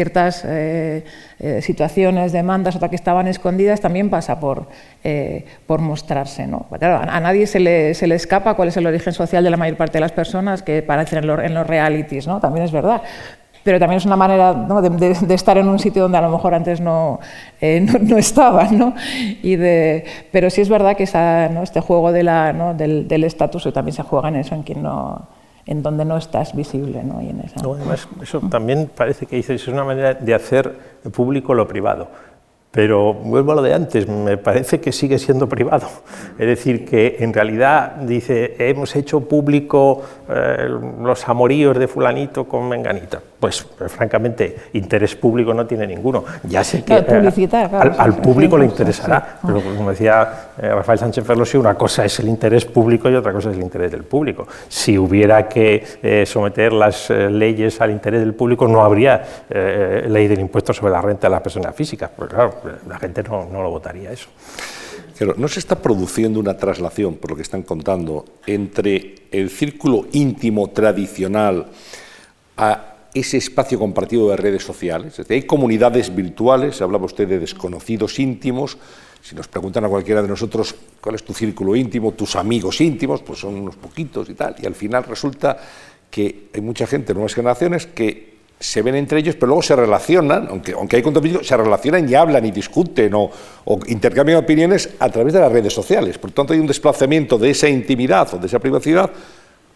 ciertas eh, eh, situaciones, demandas, otras que estaban escondidas, también pasa por, eh, por mostrarse. ¿no? a, nadie se le, se le, escapa cuál es el origen social de la mayor parte de las personas que parecen en los, en los realities, ¿no? también es verdad pero también es una manera de, estar en un sitio donde a lo mejor antes no, no, estaban. ¿no? Y de, pero sí es verdad que esa, este juego de la, del estatus también se juega en eso, en quien no, en donde no estás visible. ¿no? Y en esa... además, eso también parece que dices, es una manera de hacer público lo privado. Pero vuelvo a lo de antes, me parece que sigue siendo privado. Es decir, que en realidad dice, hemos hecho público eh, los amoríos de fulanito con menganita. Pues, pues, francamente, interés público no tiene ninguno. Ya sé que eh, al, público le interesará, pero como decía eh, Rafael Sánchez Ferlosio, una cosa es el interés público y otra cosa es el interés del público. Si hubiera que someter las leyes al interés del público, no habría ley del impuesto sobre la renta de las personas físicas. Pues claro, la gente no, no lo votaría eso. Pero no se está produciendo una traslación, por lo que están contando, entre el círculo íntimo tradicional a ese espacio compartido de redes sociales. Es hay comunidades virtuales, hablaba usted de desconocidos íntimos. Si nos preguntan a cualquiera de nosotros cuál es tu círculo íntimo, tus amigos íntimos, pues son unos poquitos y tal. Y al final resulta que hay mucha gente, nuevas generaciones, que se ven entre ellos, pero luego se relacionan, aunque, aunque hay contenido, se relacionan y hablan y discuten o, intercambian opiniones a través de las redes sociales. Por tanto, hay un desplazamiento de esa intimidad o de esa privacidad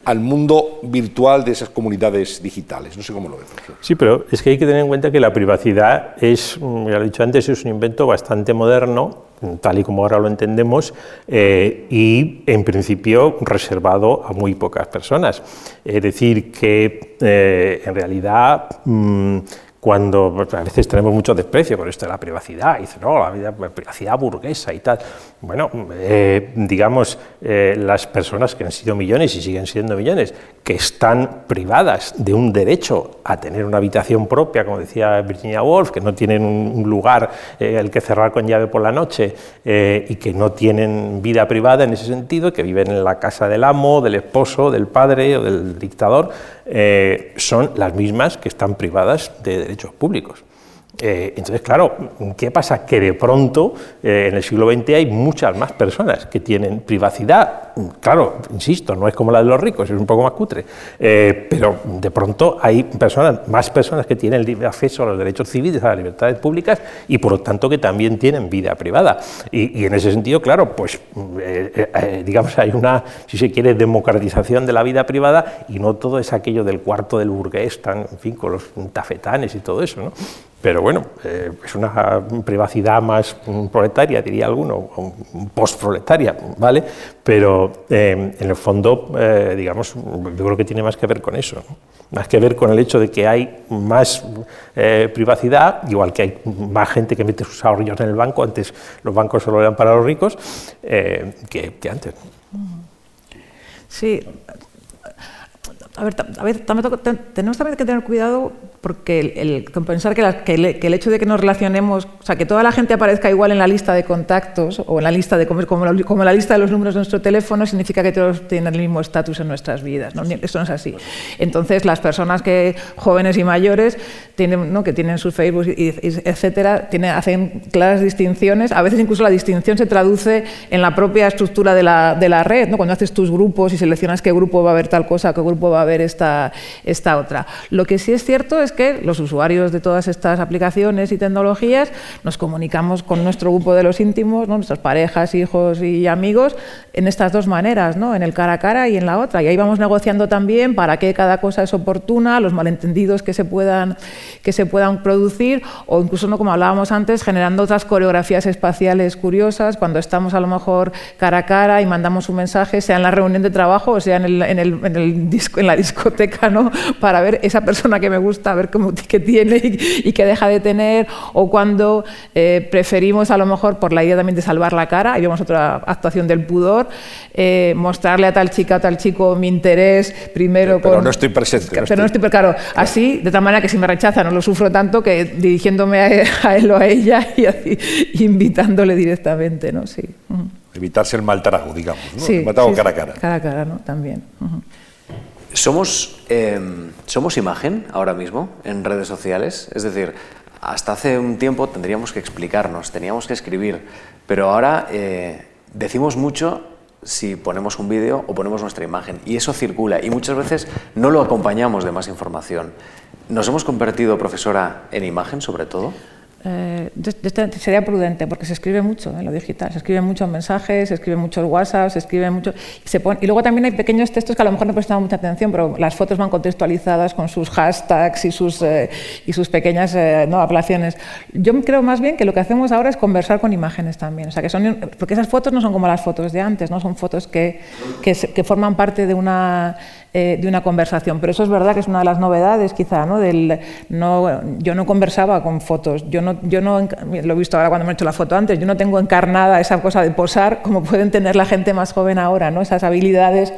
al mundo virtual de esas comunidades digitales. No sé cómo lo ves. Sí, pero es que hay que tener en cuenta que la privacidad es, mm, ya lo he dicho antes, es un invento bastante moderno, tal y como ahora lo entendemos, eh, y en principio reservado a muy pocas personas. Es decir, que eh, en realidad... Mm, cuando pues, a veces tenemos mucho desprecio por esto de la privacidad, y dicen, no, la privacidad burguesa y tal. Bueno, eh, digamos, eh, las personas que han sido millones y siguen siendo millones, que están privadas de un derecho a tener una habitación propia, como decía Virginia Woolf, que no tienen un, lugar eh, el que cerrar con llave por la noche y que no tienen vida privada en ese sentido, que viven en la casa del amo, del esposo, del padre o del dictador, son las mismas que están privadas de derechos públicos. Eh, entonces, claro, ¿qué pasa? Que de pronto eh, en el siglo XX hay muchas más personas que tienen privacidad. Claro, insisto, no es como la de los ricos, es un poco más cutre, eh, pero de pronto hay personas, más personas que tienen libre acceso a los derechos civiles, a las libertades públicas y por lo tanto que también tienen vida privada. Y, en ese sentido, claro, pues digamos hay una, si se quiere, democratización de la vida privada y no todo es aquello del cuarto del burgués, tan, en fin, con los tafetanes y todo eso, ¿no? Pero bueno, eh, es una privacidad más proletaria, diría alguno, postproletaria, ¿vale? Pero eh, en el fondo, eh, digamos, yo creo que tiene más que ver con eso, más que ver con el hecho de que hay más privacidad, igual que hay más gente que mete sus ahorros en el banco, antes los bancos solo eran para los ricos, que antes. Sí, a ver, a ver tenemos también que tener cuidado porque el, pensar que, que, el, hecho de que nos relacionemos, o sea, que toda la gente aparezca igual en la lista de contactos o en la lista de como, como, la, lista de los números de nuestro teléfono, significa que todos tienen el mismo estatus en nuestras vidas. ¿no? Eso no es así. Entonces, las personas que jóvenes y mayores tienen, ¿no? que tienen sus Facebook, y, etcétera, tienen, hacen claras distinciones. A veces incluso la distinción se traduce en la propia estructura de la, de la red, ¿no? cuando haces tus grupos y seleccionas qué grupo va a haber tal cosa, qué grupo va a haber esta, esta otra. Lo que sí es cierto es que los usuarios de todas estas aplicaciones y tecnologías nos comunicamos con nuestro grupo de los íntimos, nuestras parejas, hijos y amigos, en estas dos maneras, ¿no? en el cara a cara y en la otra. Y ahí vamos negociando también para qué cada cosa es oportuna, los malentendidos que se puedan, que se puedan producir, o incluso, ¿no? como hablábamos antes, generando otras coreografías espaciales curiosas, cuando estamos a lo mejor cara a cara y mandamos un mensaje, sea en la reunión de trabajo o sea en, el, en, el, en, el disco, en la discoteca, ¿no? para ver esa persona que me gusta, ver cómo, qué tiene y, qué deja de tener, o cuando eh, preferimos a lo mejor por la idea también de salvar la cara, y vemos otra actuación del pudor, eh, mostrarle a tal chica, a tal chico mi interés primero pero no estoy presente. pero no estoy, claro, así, de tal manera que si me rechaza no lo sufro tanto que dirigiéndome a, él o a ella y así, invitándole directamente, ¿no? Sí. Evitarse el mal trago, digamos, ¿no? Sí, el trago cara a cara. Cara a cara, ¿no? También. ¿Somos, em, ¿Somos imagen ahora mismo en redes sociales? Es decir, hasta hace un tiempo tendríamos que explicarnos, teníamos que escribir, pero ahora eh, decimos mucho si ponemos un vídeo o ponemos nuestra imagen y eso circula y muchas veces no lo acompañamos de más información. ¿Nos hemos convertido, profesora, en imagen sobre todo? Eh, sería prudente porque se escribe mucho en lo digital, se escriben muchos mensajes, se escriben muchos WhatsApp, se escribe mucho y, y luego también hay pequeños textos que a lo mejor no prestamos mucha atención, pero las fotos van contextualizadas con sus hashtags y sus, eh, y sus pequeñas eh, ¿no? Yo creo más bien que lo que hacemos ahora es conversar con imágenes también, o sea, que son, porque esas fotos no son como las fotos de antes, no son fotos que, que, que forman parte de una eh, de una conversación. Pero eso es verdad que es una de las novedades, quizá, ¿no? Del, no yo no conversaba con fotos, yo no, yo no, lo he visto ahora cuando me he hecho la foto antes, yo no tengo encarnada esa cosa de posar como pueden tener la gente más joven ahora, ¿no? esas habilidades.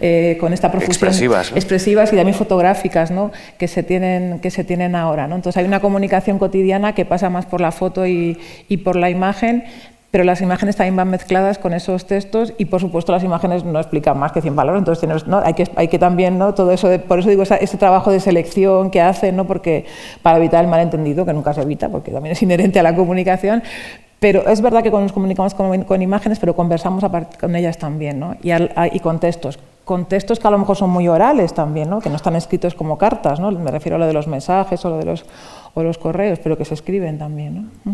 Eh, con esta profusión expresivas, expresivas y también fotográficas ¿no? que, se tienen, que se tienen ahora. ¿no? Entonces hay una comunicación cotidiana que pasa más por la foto y, y por la imagen, pero las imágenes también van mezcladas con esos textos y por supuesto las imágenes no explican más que 100 palabras, entonces ¿no? hay, que, hay que también, ¿no? todo eso, por eso digo ese trabajo de selección que hacen, ¿no? porque para evitar el malentendido, que nunca se evita, porque también es inherente a la comunicación, pero es verdad que nos comunicamos con, imágenes, pero conversamos con ellas también, ¿no? y, y con textos. Con textos que a lo mejor son muy orales también, ¿no? que no están escritos como cartas, ¿no? me refiero a lo de los mensajes o lo de los, o los correos, pero que se escriben también. ¿no?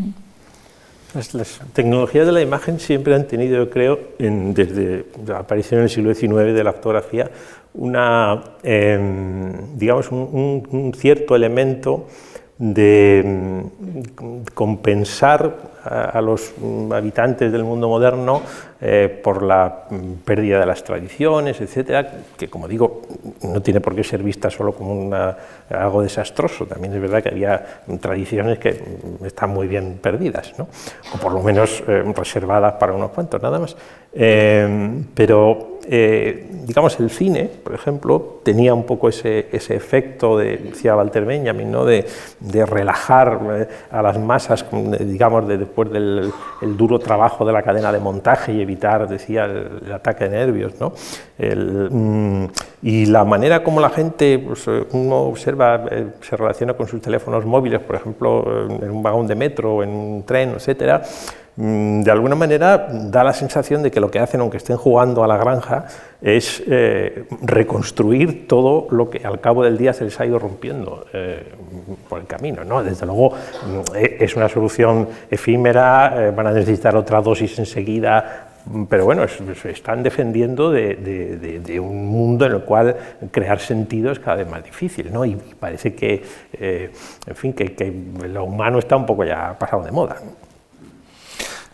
Las, tecnologías de la imagen siempre han tenido, yo creo, desde la aparición en el siglo XIX de la fotografía, una, em, digamos, un, cierto elemento de em, compensar a, los habitantes del mundo moderno eh, por la pérdida de las tradiciones, etcétera, que como digo, no tiene por qué ser vista solo como algo desastroso. También es verdad que había tradiciones que están muy bien perdidas, ¿no? o por lo menos eh, reservadas para unos cuantos, nada más. Eh, pero digamos, el cine, por ejemplo, tenía un poco ese, ese efecto, de, decía Walter Benjamin, ¿no? de, de relajar a las masas, digamos, de, después del duro trabajo de la cadena de montaje y evitar, decía, el, ataque de nervios. ¿no? Mm, y la manera como la gente, pues, eh, uno observa, se relaciona con sus teléfonos móviles, por ejemplo, en un vagón de metro, en un tren, etcétera, de alguna manera da la sensación de que lo que hacen, aunque estén jugando a la granja, es eh, reconstruir todo lo que al cabo del día se les ha ido rompiendo eh, por el camino. ¿no? Desde luego mm, e, es una solución efímera, eh, van a necesitar otra dosis enseguida, mm, pero bueno, se están defendiendo de, un mundo en el cual crear sentido es cada vez más difícil, ¿no? Y parece que, en fin, que, lo humano está un poco ya pasado de moda.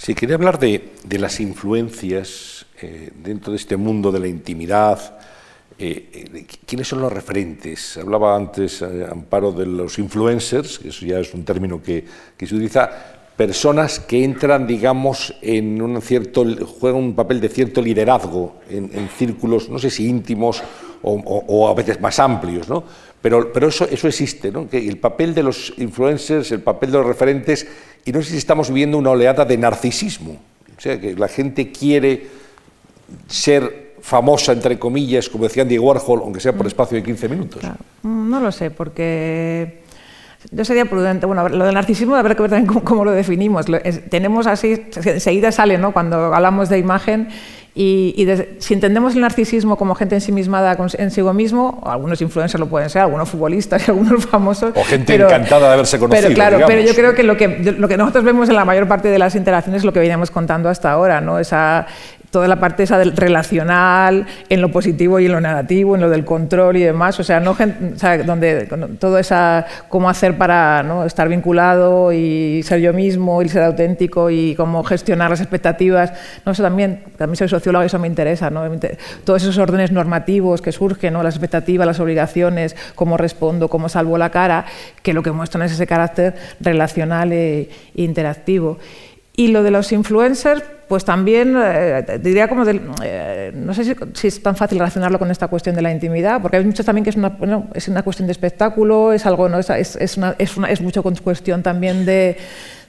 Sí, quería hablar de, las influencias eh, dentro de este mundo de la intimidad. Eh, eh, ¿Quiénes son los referentes? Hablaba antes, Amparo, de los influencers, que eso ya es un término que, se utiliza, personas que entran, digamos, en un cierto, juegan un papel de cierto liderazgo en, círculos, no sé si íntimos o, a veces más amplios, ¿no? Pero, pero eso, eso existe, ¿no? Que el papel de los influencers, el papel de los referentes, y no sé si estamos viviendo una oleada de narcisismo, o sea, que la gente quiere ser famosa, entre comillas, como decían Diego Warhol, aunque sea por mm. espacio de 15 minutos. Mm, no lo sé, porque yo sería prudente. Bueno, lo del narcisismo, habrá que ver también cómo, lo definimos. tenemos así, enseguida sale, ¿no? Cuando hablamos de imagen. Y, si entendemos el narcisismo como gente ensimismada en sí mismo, algunos influencers lo pueden ser, algunos futbolistas y algunos famosos. O gente encantada de haberse conocido. Pero claro, pero yo creo que lo, que lo que nosotros vemos en la mayor parte de las interacciones es lo que veníamos contando hasta ahora, ¿no? Esa, toda la parte esa del relacional, en lo positivo y en lo negativo, en lo del control y demás, o sea, no, donde todo esa cómo hacer para ¿no? estar vinculado y ser yo mismo y ser auténtico y cómo gestionar las expectativas, no eso también, también soy socióloga y eso me interesa, ¿no? todos esos órdenes normativos que surgen, ¿no? las expectativas, las obligaciones, cómo respondo, cómo salvo la cara, que lo que muestran es ese carácter relacional e interactivo. Y lo de los influencers, pues también eh, diría como del, eh, no sé si, es tan fácil relacionarlo con esta cuestión de la intimidad, porque hay muchos también que es una, es una cuestión de espectáculo, es algo, ¿no? es, es, una, es, una, es mucho cuestión también de,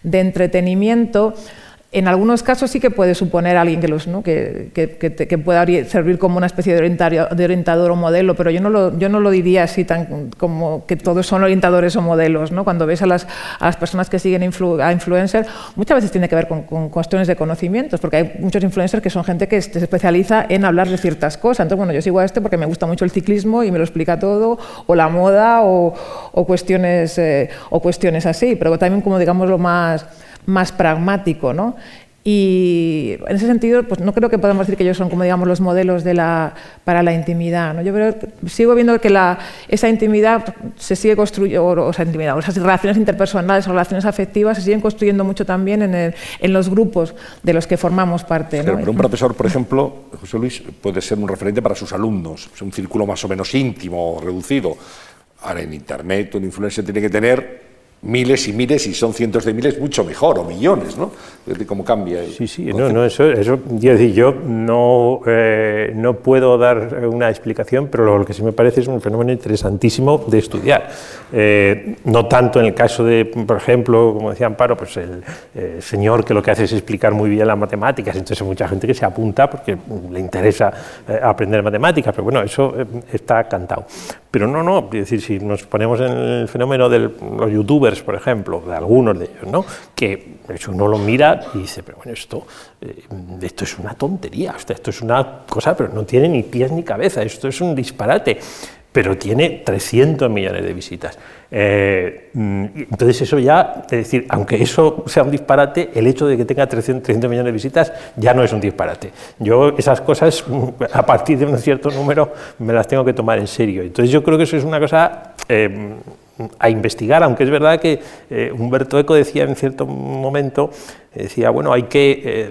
de entretenimiento. En algunos casos sí que puede suponer alguien que, los, ¿no? que, que, pueda servir como una especie de orientador, o modelo, pero yo no, lo, diría así tan como que todos son orientadores o modelos. Cuando ves a las, a las personas que siguen a influencers, muchas veces tiene que ver con, cuestiones de conocimientos, porque hay muchos influencers que son gente que se especializa en hablar de ciertas cosas. Entonces, bueno, yo sigo a este porque me gusta mucho el ciclismo y me lo explica todo, o la moda, o, o cuestiones, eh, o cuestiones así, pero también como digamos lo más más pragmático, ¿no? Y en ese sentido, pues no creo que podamos decir que ellos son como digamos los modelos de la, para la intimidad. ¿no? Yo creo, sigo viendo que la, esa intimidad se sigue construyendo, o, sea, intimidad, o esas relaciones interpersonales o relaciones afectivas se siguen construyendo mucho también en, el, en los grupos de los que formamos parte. ¿no? Pero un profesor, por ejemplo, José Luis, puede ser un referente para sus alumnos, es un círculo más o menos íntimo, reducido. Ahora en Internet un influencer tiene que tener miles y miles, y son cientos de miles, mucho mejor, o millones, ¿no? De cómo cambia. sí, sí, no, no, eso, eso yo no, eh, no puedo dar una explicación, pero lo que sí me parece es un fenómeno interesantísimo de estudiar. Eh, no tanto en el caso de, por ejemplo, como decía Amparo, pues el eh, señor que lo que hace es explicar muy bien las matemáticas, entonces hay mucha gente que se apunta porque le interesa aprender matemáticas, pero bueno, eso está cantado. Pero no, no, es decir, si nos ponemos en el fenómeno de los youtubers, por ejemplo, de algunos de ellos, ¿no? que uno lo mira y dice, pero bueno, esto, eh, esto es una tontería, esto es una cosa, pero no tiene ni pies ni cabeza, esto es un disparate pero tiene 300 millones de visitas. Eh, mm, entonces eso ya, es decir, aunque eso sea un disparate, el hecho de que tenga 300, millones de visitas ya no es un disparate. Yo esas cosas, a partir de un cierto número, me las tengo que tomar en serio. Entonces yo creo que eso es una cosa... Eh, a investigar, aunque es verdad que eh, Humberto Eco decía en cierto momento, decía, bueno, hay que, eh,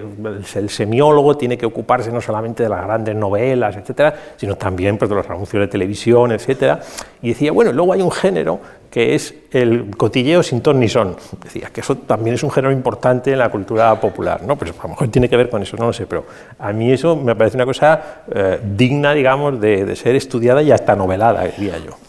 el semiólogo tiene que ocuparse no solamente de las grandes novelas, etcétera, sino también pues, de los anuncios de televisión, etcétera, y decía, bueno, luego hay un género que es el cotilleo sin ton ni son. Decía que eso también es un género importante en la cultura popular, ¿no? Pues a lo mejor tiene que ver con eso, no lo sé, pero a mí eso me parece una cosa eh, digna, digamos, de, de ser estudiada y hasta novelada, diría yo.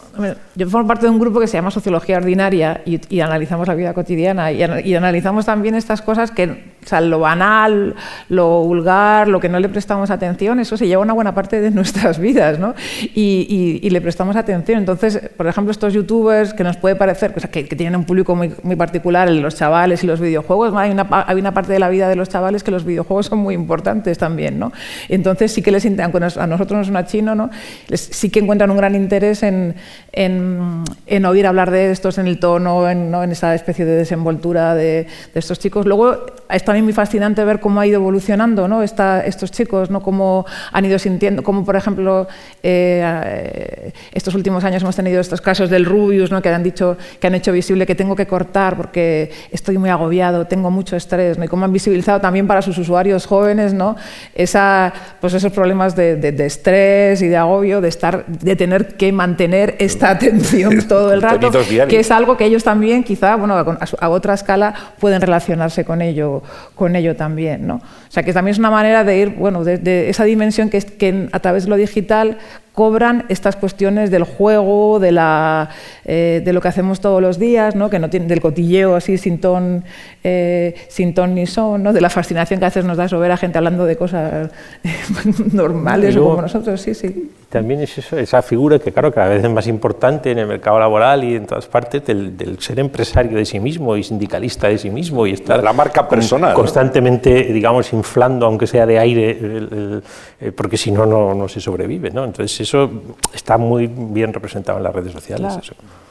Yo formo parte de un grupo que se llama Sociología Ordinaria y, analizamos la vida cotidiana y, analizamos también estas cosas que, o sea, lo banal, lo vulgar, lo que no le prestamos atención, eso se lleva una buena parte de nuestras vidas, ¿no? Y, le prestamos atención. Entonces, por ejemplo, estos youtubers que nos puede parecer, o sea, que, tienen un público muy, muy, particular, los chavales y los videojuegos, hay una, hay una parte de la vida de los chavales que los videojuegos son muy importantes también, ¿no? Entonces sí que les, aunque a nosotros nos suena chino, ¿no? sí que encuentran un gran interés en en, oír hablar de estos en el tono, en, esa especie de desenvoltura de, estos chicos. Luego es también muy fascinante ver cómo ha ido evolucionando ¿no? estos chicos, ¿no? cómo han ido sintiendo, como por ejemplo eh, estos últimos años hemos tenido estos casos del Rubius ¿no? que han dicho que han hecho visible que tengo que cortar porque estoy muy agobiado, tengo mucho estrés, ¿no? y cómo han visibilizado también para sus usuarios jóvenes ¿no? Esa, pues esos problemas de, de, estrés y de agobio, de, estar, de tener que mantener esta atención todo el rato, que es algo que ellos también quizá, bueno, a, otra escala pueden relacionarse con ello, con ello también. ¿no? O sea que también es una manera de ir, bueno, de, esa dimensión que, que a través de lo digital cobran estas cuestiones del juego, de, la, eh, de lo que hacemos todos los días, ¿no? que no tiene, del cotilleo así sin ton, eh, sin ton ni son, ¿no? de la fascinación que a veces nos da eso ver a gente hablando de cosas normales como nosotros, sí, sí. También es eso, esa figura que claro cada vez es más importante en el mercado laboral y en todas partes del, ser empresario de sí mismo y sindicalista de sí mismo y estar la marca personal constantemente digamos inflando aunque sea de aire eh, porque si no no se sobrevive ¿no? entonces eso está muy bien representado en las redes sociales.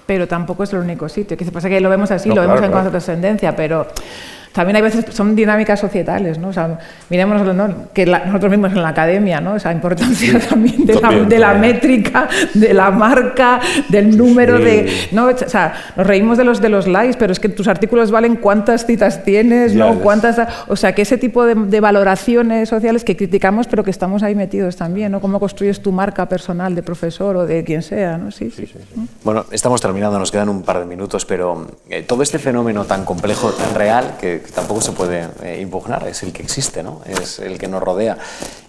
Pero tampoco es el único sitio. Que se pasa que lo vemos así, lo vemos en cuanto a trascendencia, pero también hay veces, son dinámicas societales, ¿no? O sea, miremos que nosotros mismos en la academia, ¿no? Esa importancia también de, la, métrica, de la marca, del número de... ¿no? O sea, nos reímos de los, de los likes, pero es que tus artículos valen cuántas citas tienes, ¿no? Cuántas, o sea, que ese tipo de, valoraciones sociales que criticamos, pero que estamos ahí metidos también, ¿no? Cómo construyes tu marca personal de profesor o de quien sea, ¿no? Sí, sí. Bueno, estamos terminando, nos quedan un par de minutos, pero eh, todo este fenómeno tan complejo, tan real, que tampoco se puede eh, impugnar, es el que existe, ¿no? es el que nos rodea.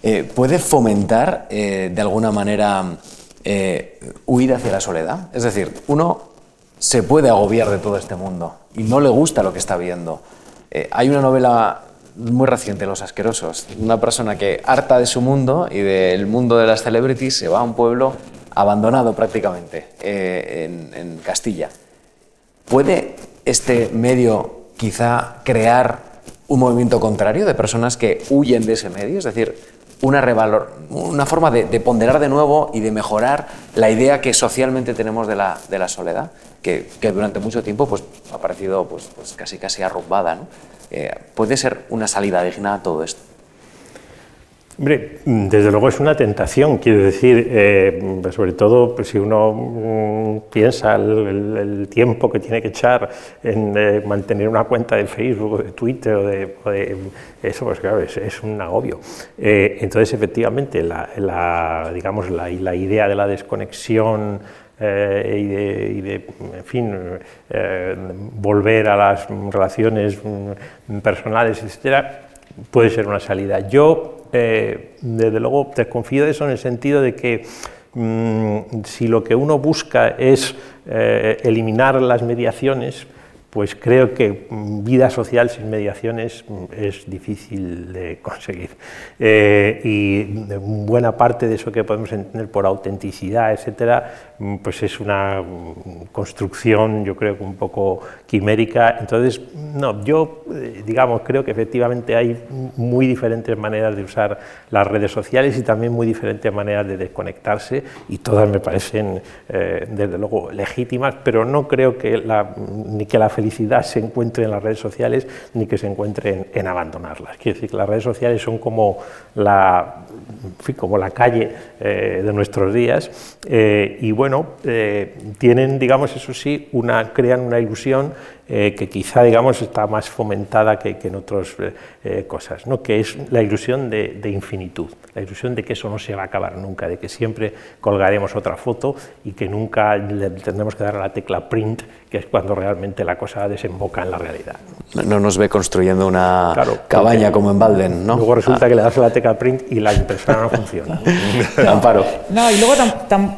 Eh, ¿Puede fomentar eh, de alguna manera huir hacia la soledad? Es decir, uno se puede agobiar de todo este mundo y no le gusta lo que está viendo. hay una novela muy reciente, Los Asquerosos, una persona que harta de su mundo y del mundo de las celebrities se va a un pueblo abandonado prácticamente en, en Castilla. ¿Puede este medio quizá crear un movimiento contrario de personas que huyen de ese medio, es decir, una, revalor, una forma de, ponderar de nuevo y de mejorar la idea que socialmente tenemos de la, de la soledad, que, que, durante mucho tiempo pues, ha parecido pues, pues casi, casi arrumbada. ¿no? Eh, ¿Puede ser una salida digna a todo esto? Hombre, desde luego es una tentación, quiero decir, eh, sobre todo pues, si uno mm, piensa el, tiempo que tiene que echar en eh, mantener una cuenta de Facebook o de Twitter o de, eso, pues claro, es, un agobio. Eh, entonces, efectivamente, la, digamos, la, la, idea de la desconexión y de, y, de, en fin, volver a las relaciones mm, personales, etcétera, puede ser una salida. Yo eh, desde luego desconfío de eso en el sentido de que mm, si lo que uno busca es eh, eliminar las mediaciones, pues creo que mm, vida social sin mediaciones mm, es difícil de conseguir. Eh, y buena parte de eso que podemos entender por autenticidad, etcétera, mm, pues es una construcción, yo creo un poco quimérica. Entonces, no, yo, eh, digamos, creo que efectivamente hay muy diferentes maneras de usar las redes sociales y también muy diferentes maneras de desconectarse, y todas me parecen, eh, desde luego, legítimas, pero no creo que ni que la felicidad se encuentre en las redes sociales ni que se encuentre en, abandonarlas. Quiero decir que las redes sociales son como la, como la calle eh, de nuestros días eh, y bueno, eh, tienen, digamos, eso sí, una, crean una ilusión que quizá, digamos, está más fomentada que, en otras cosas, ¿no? que es la ilusión de, de infinitud la ilusión de que eso no se va a acabar nunca, de que siempre colgaremos otra foto y que nunca le tendremos que dar a la tecla print, que es cuando realmente la cosa desemboca en la realidad. No nos ve construyendo una cabaña como en Balden, ¿no? Luego resulta ah. que le das a la tecla print y la impresora no funciona. Amparo. No, y luego,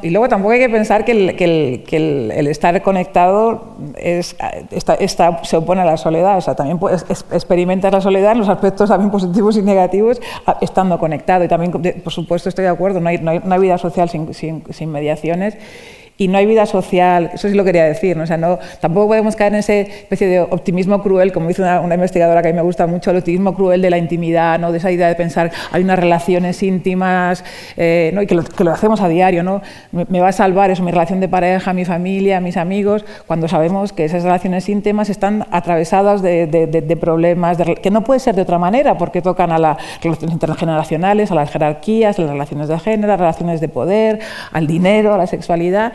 y luego tampoco hay que pensar que el, que el, el, estar conectado es, está, se opone a la soledad, o sea, también puedes, experimentar la soledad en los aspectos también positivos y negativos estando conectado y también por supuesto, estoy de acuerdo, no hay, no hay, vida social sin, sin, sin mediaciones y no hay vida social. Eso sí lo quería decir. ¿no? O sea, no, tampoco podemos caer en ese especie de optimismo cruel, como dice una, investigadora que a mí me gusta mucho, el optimismo cruel de la intimidad, ¿no? de esa idea de pensar hay unas relaciones íntimas eh, ¿no? y que lo, que lo, hacemos a diario. ¿no? Me, va a salvar eso, mi relación de pareja, mi familia, mis amigos, cuando sabemos que esas relaciones íntimas están atravesadas de, de, problemas que no puede ser de otra manera porque tocan a las relaciones intergeneracionales, a las jerarquías, a las relaciones de género, a las relaciones de poder, al dinero, a la sexualidad.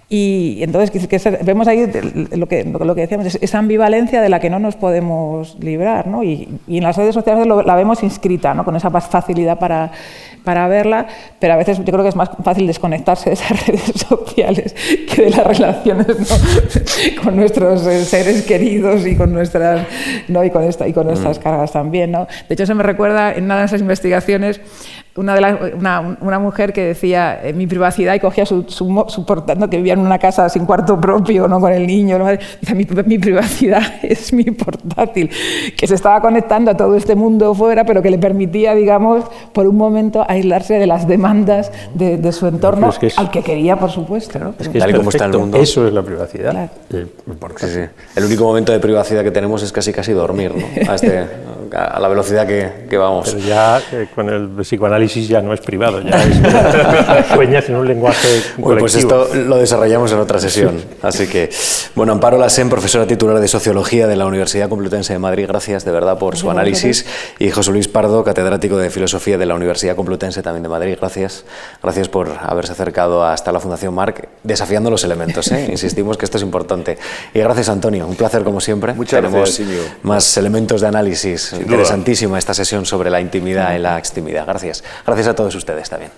Y entonces vemos ahí lo que, lo que decíamos, esa ambivalencia de la que no nos podemos librar. ¿no? Y, en las redes sociales la vemos inscrita, ¿no? con esa facilidad para, para verla, pero a veces yo creo que es más fácil desconectarse de esas redes sociales que de las relaciones con nuestros seres queridos y con nuestras, ¿no? y con, esta, y con nuestras mm. cargas también. ¿no? De hecho, se me recuerda en una de esas investigaciones una, de una, mujer que decía eh, mi privacidad y cogía su, su, portátil, que vivía en una casa sin cuarto propio, ¿no? con el niño. Dice, mi, mi, privacidad es mi portátil, que se estaba conectando a todo este mundo fuera, pero que le permitía, digamos, por un momento aislarse de las demandas de, su entorno, al que quería, por supuesto. ¿no? Es que Tal como está el mundo. Eso es la privacidad. El único momento de privacidad que tenemos es casi casi dormir, ¿no? a, este, a, la velocidad que, que, vamos. Pero ya eh, con el psicoanálisis ya no es privado, ya es sueñas en un lenguaje colectivo. pues esto lo desarrollamos en otra sesión. Así que, bueno, Amparo Lassen, profesora titular de Sociología de la Universidad Complutense de Madrid, gracias de verdad por su análisis. Y José Luis Pardo, catedrático de Filosofía de la Universidad Complutense también de Madrid, gracias. Gracias por haberse acercado hasta la Fundación Marc, desafiando los elementos. ¿eh? Insistimos que esto es importante. Y gracias, Antonio. Un placer, como siempre. Muchas Tenemos gracias, más elementos de análisis. Interesantísima esta sesión sobre la intimidad y la extimidad. Gracias. Gracias a todos ustedes también.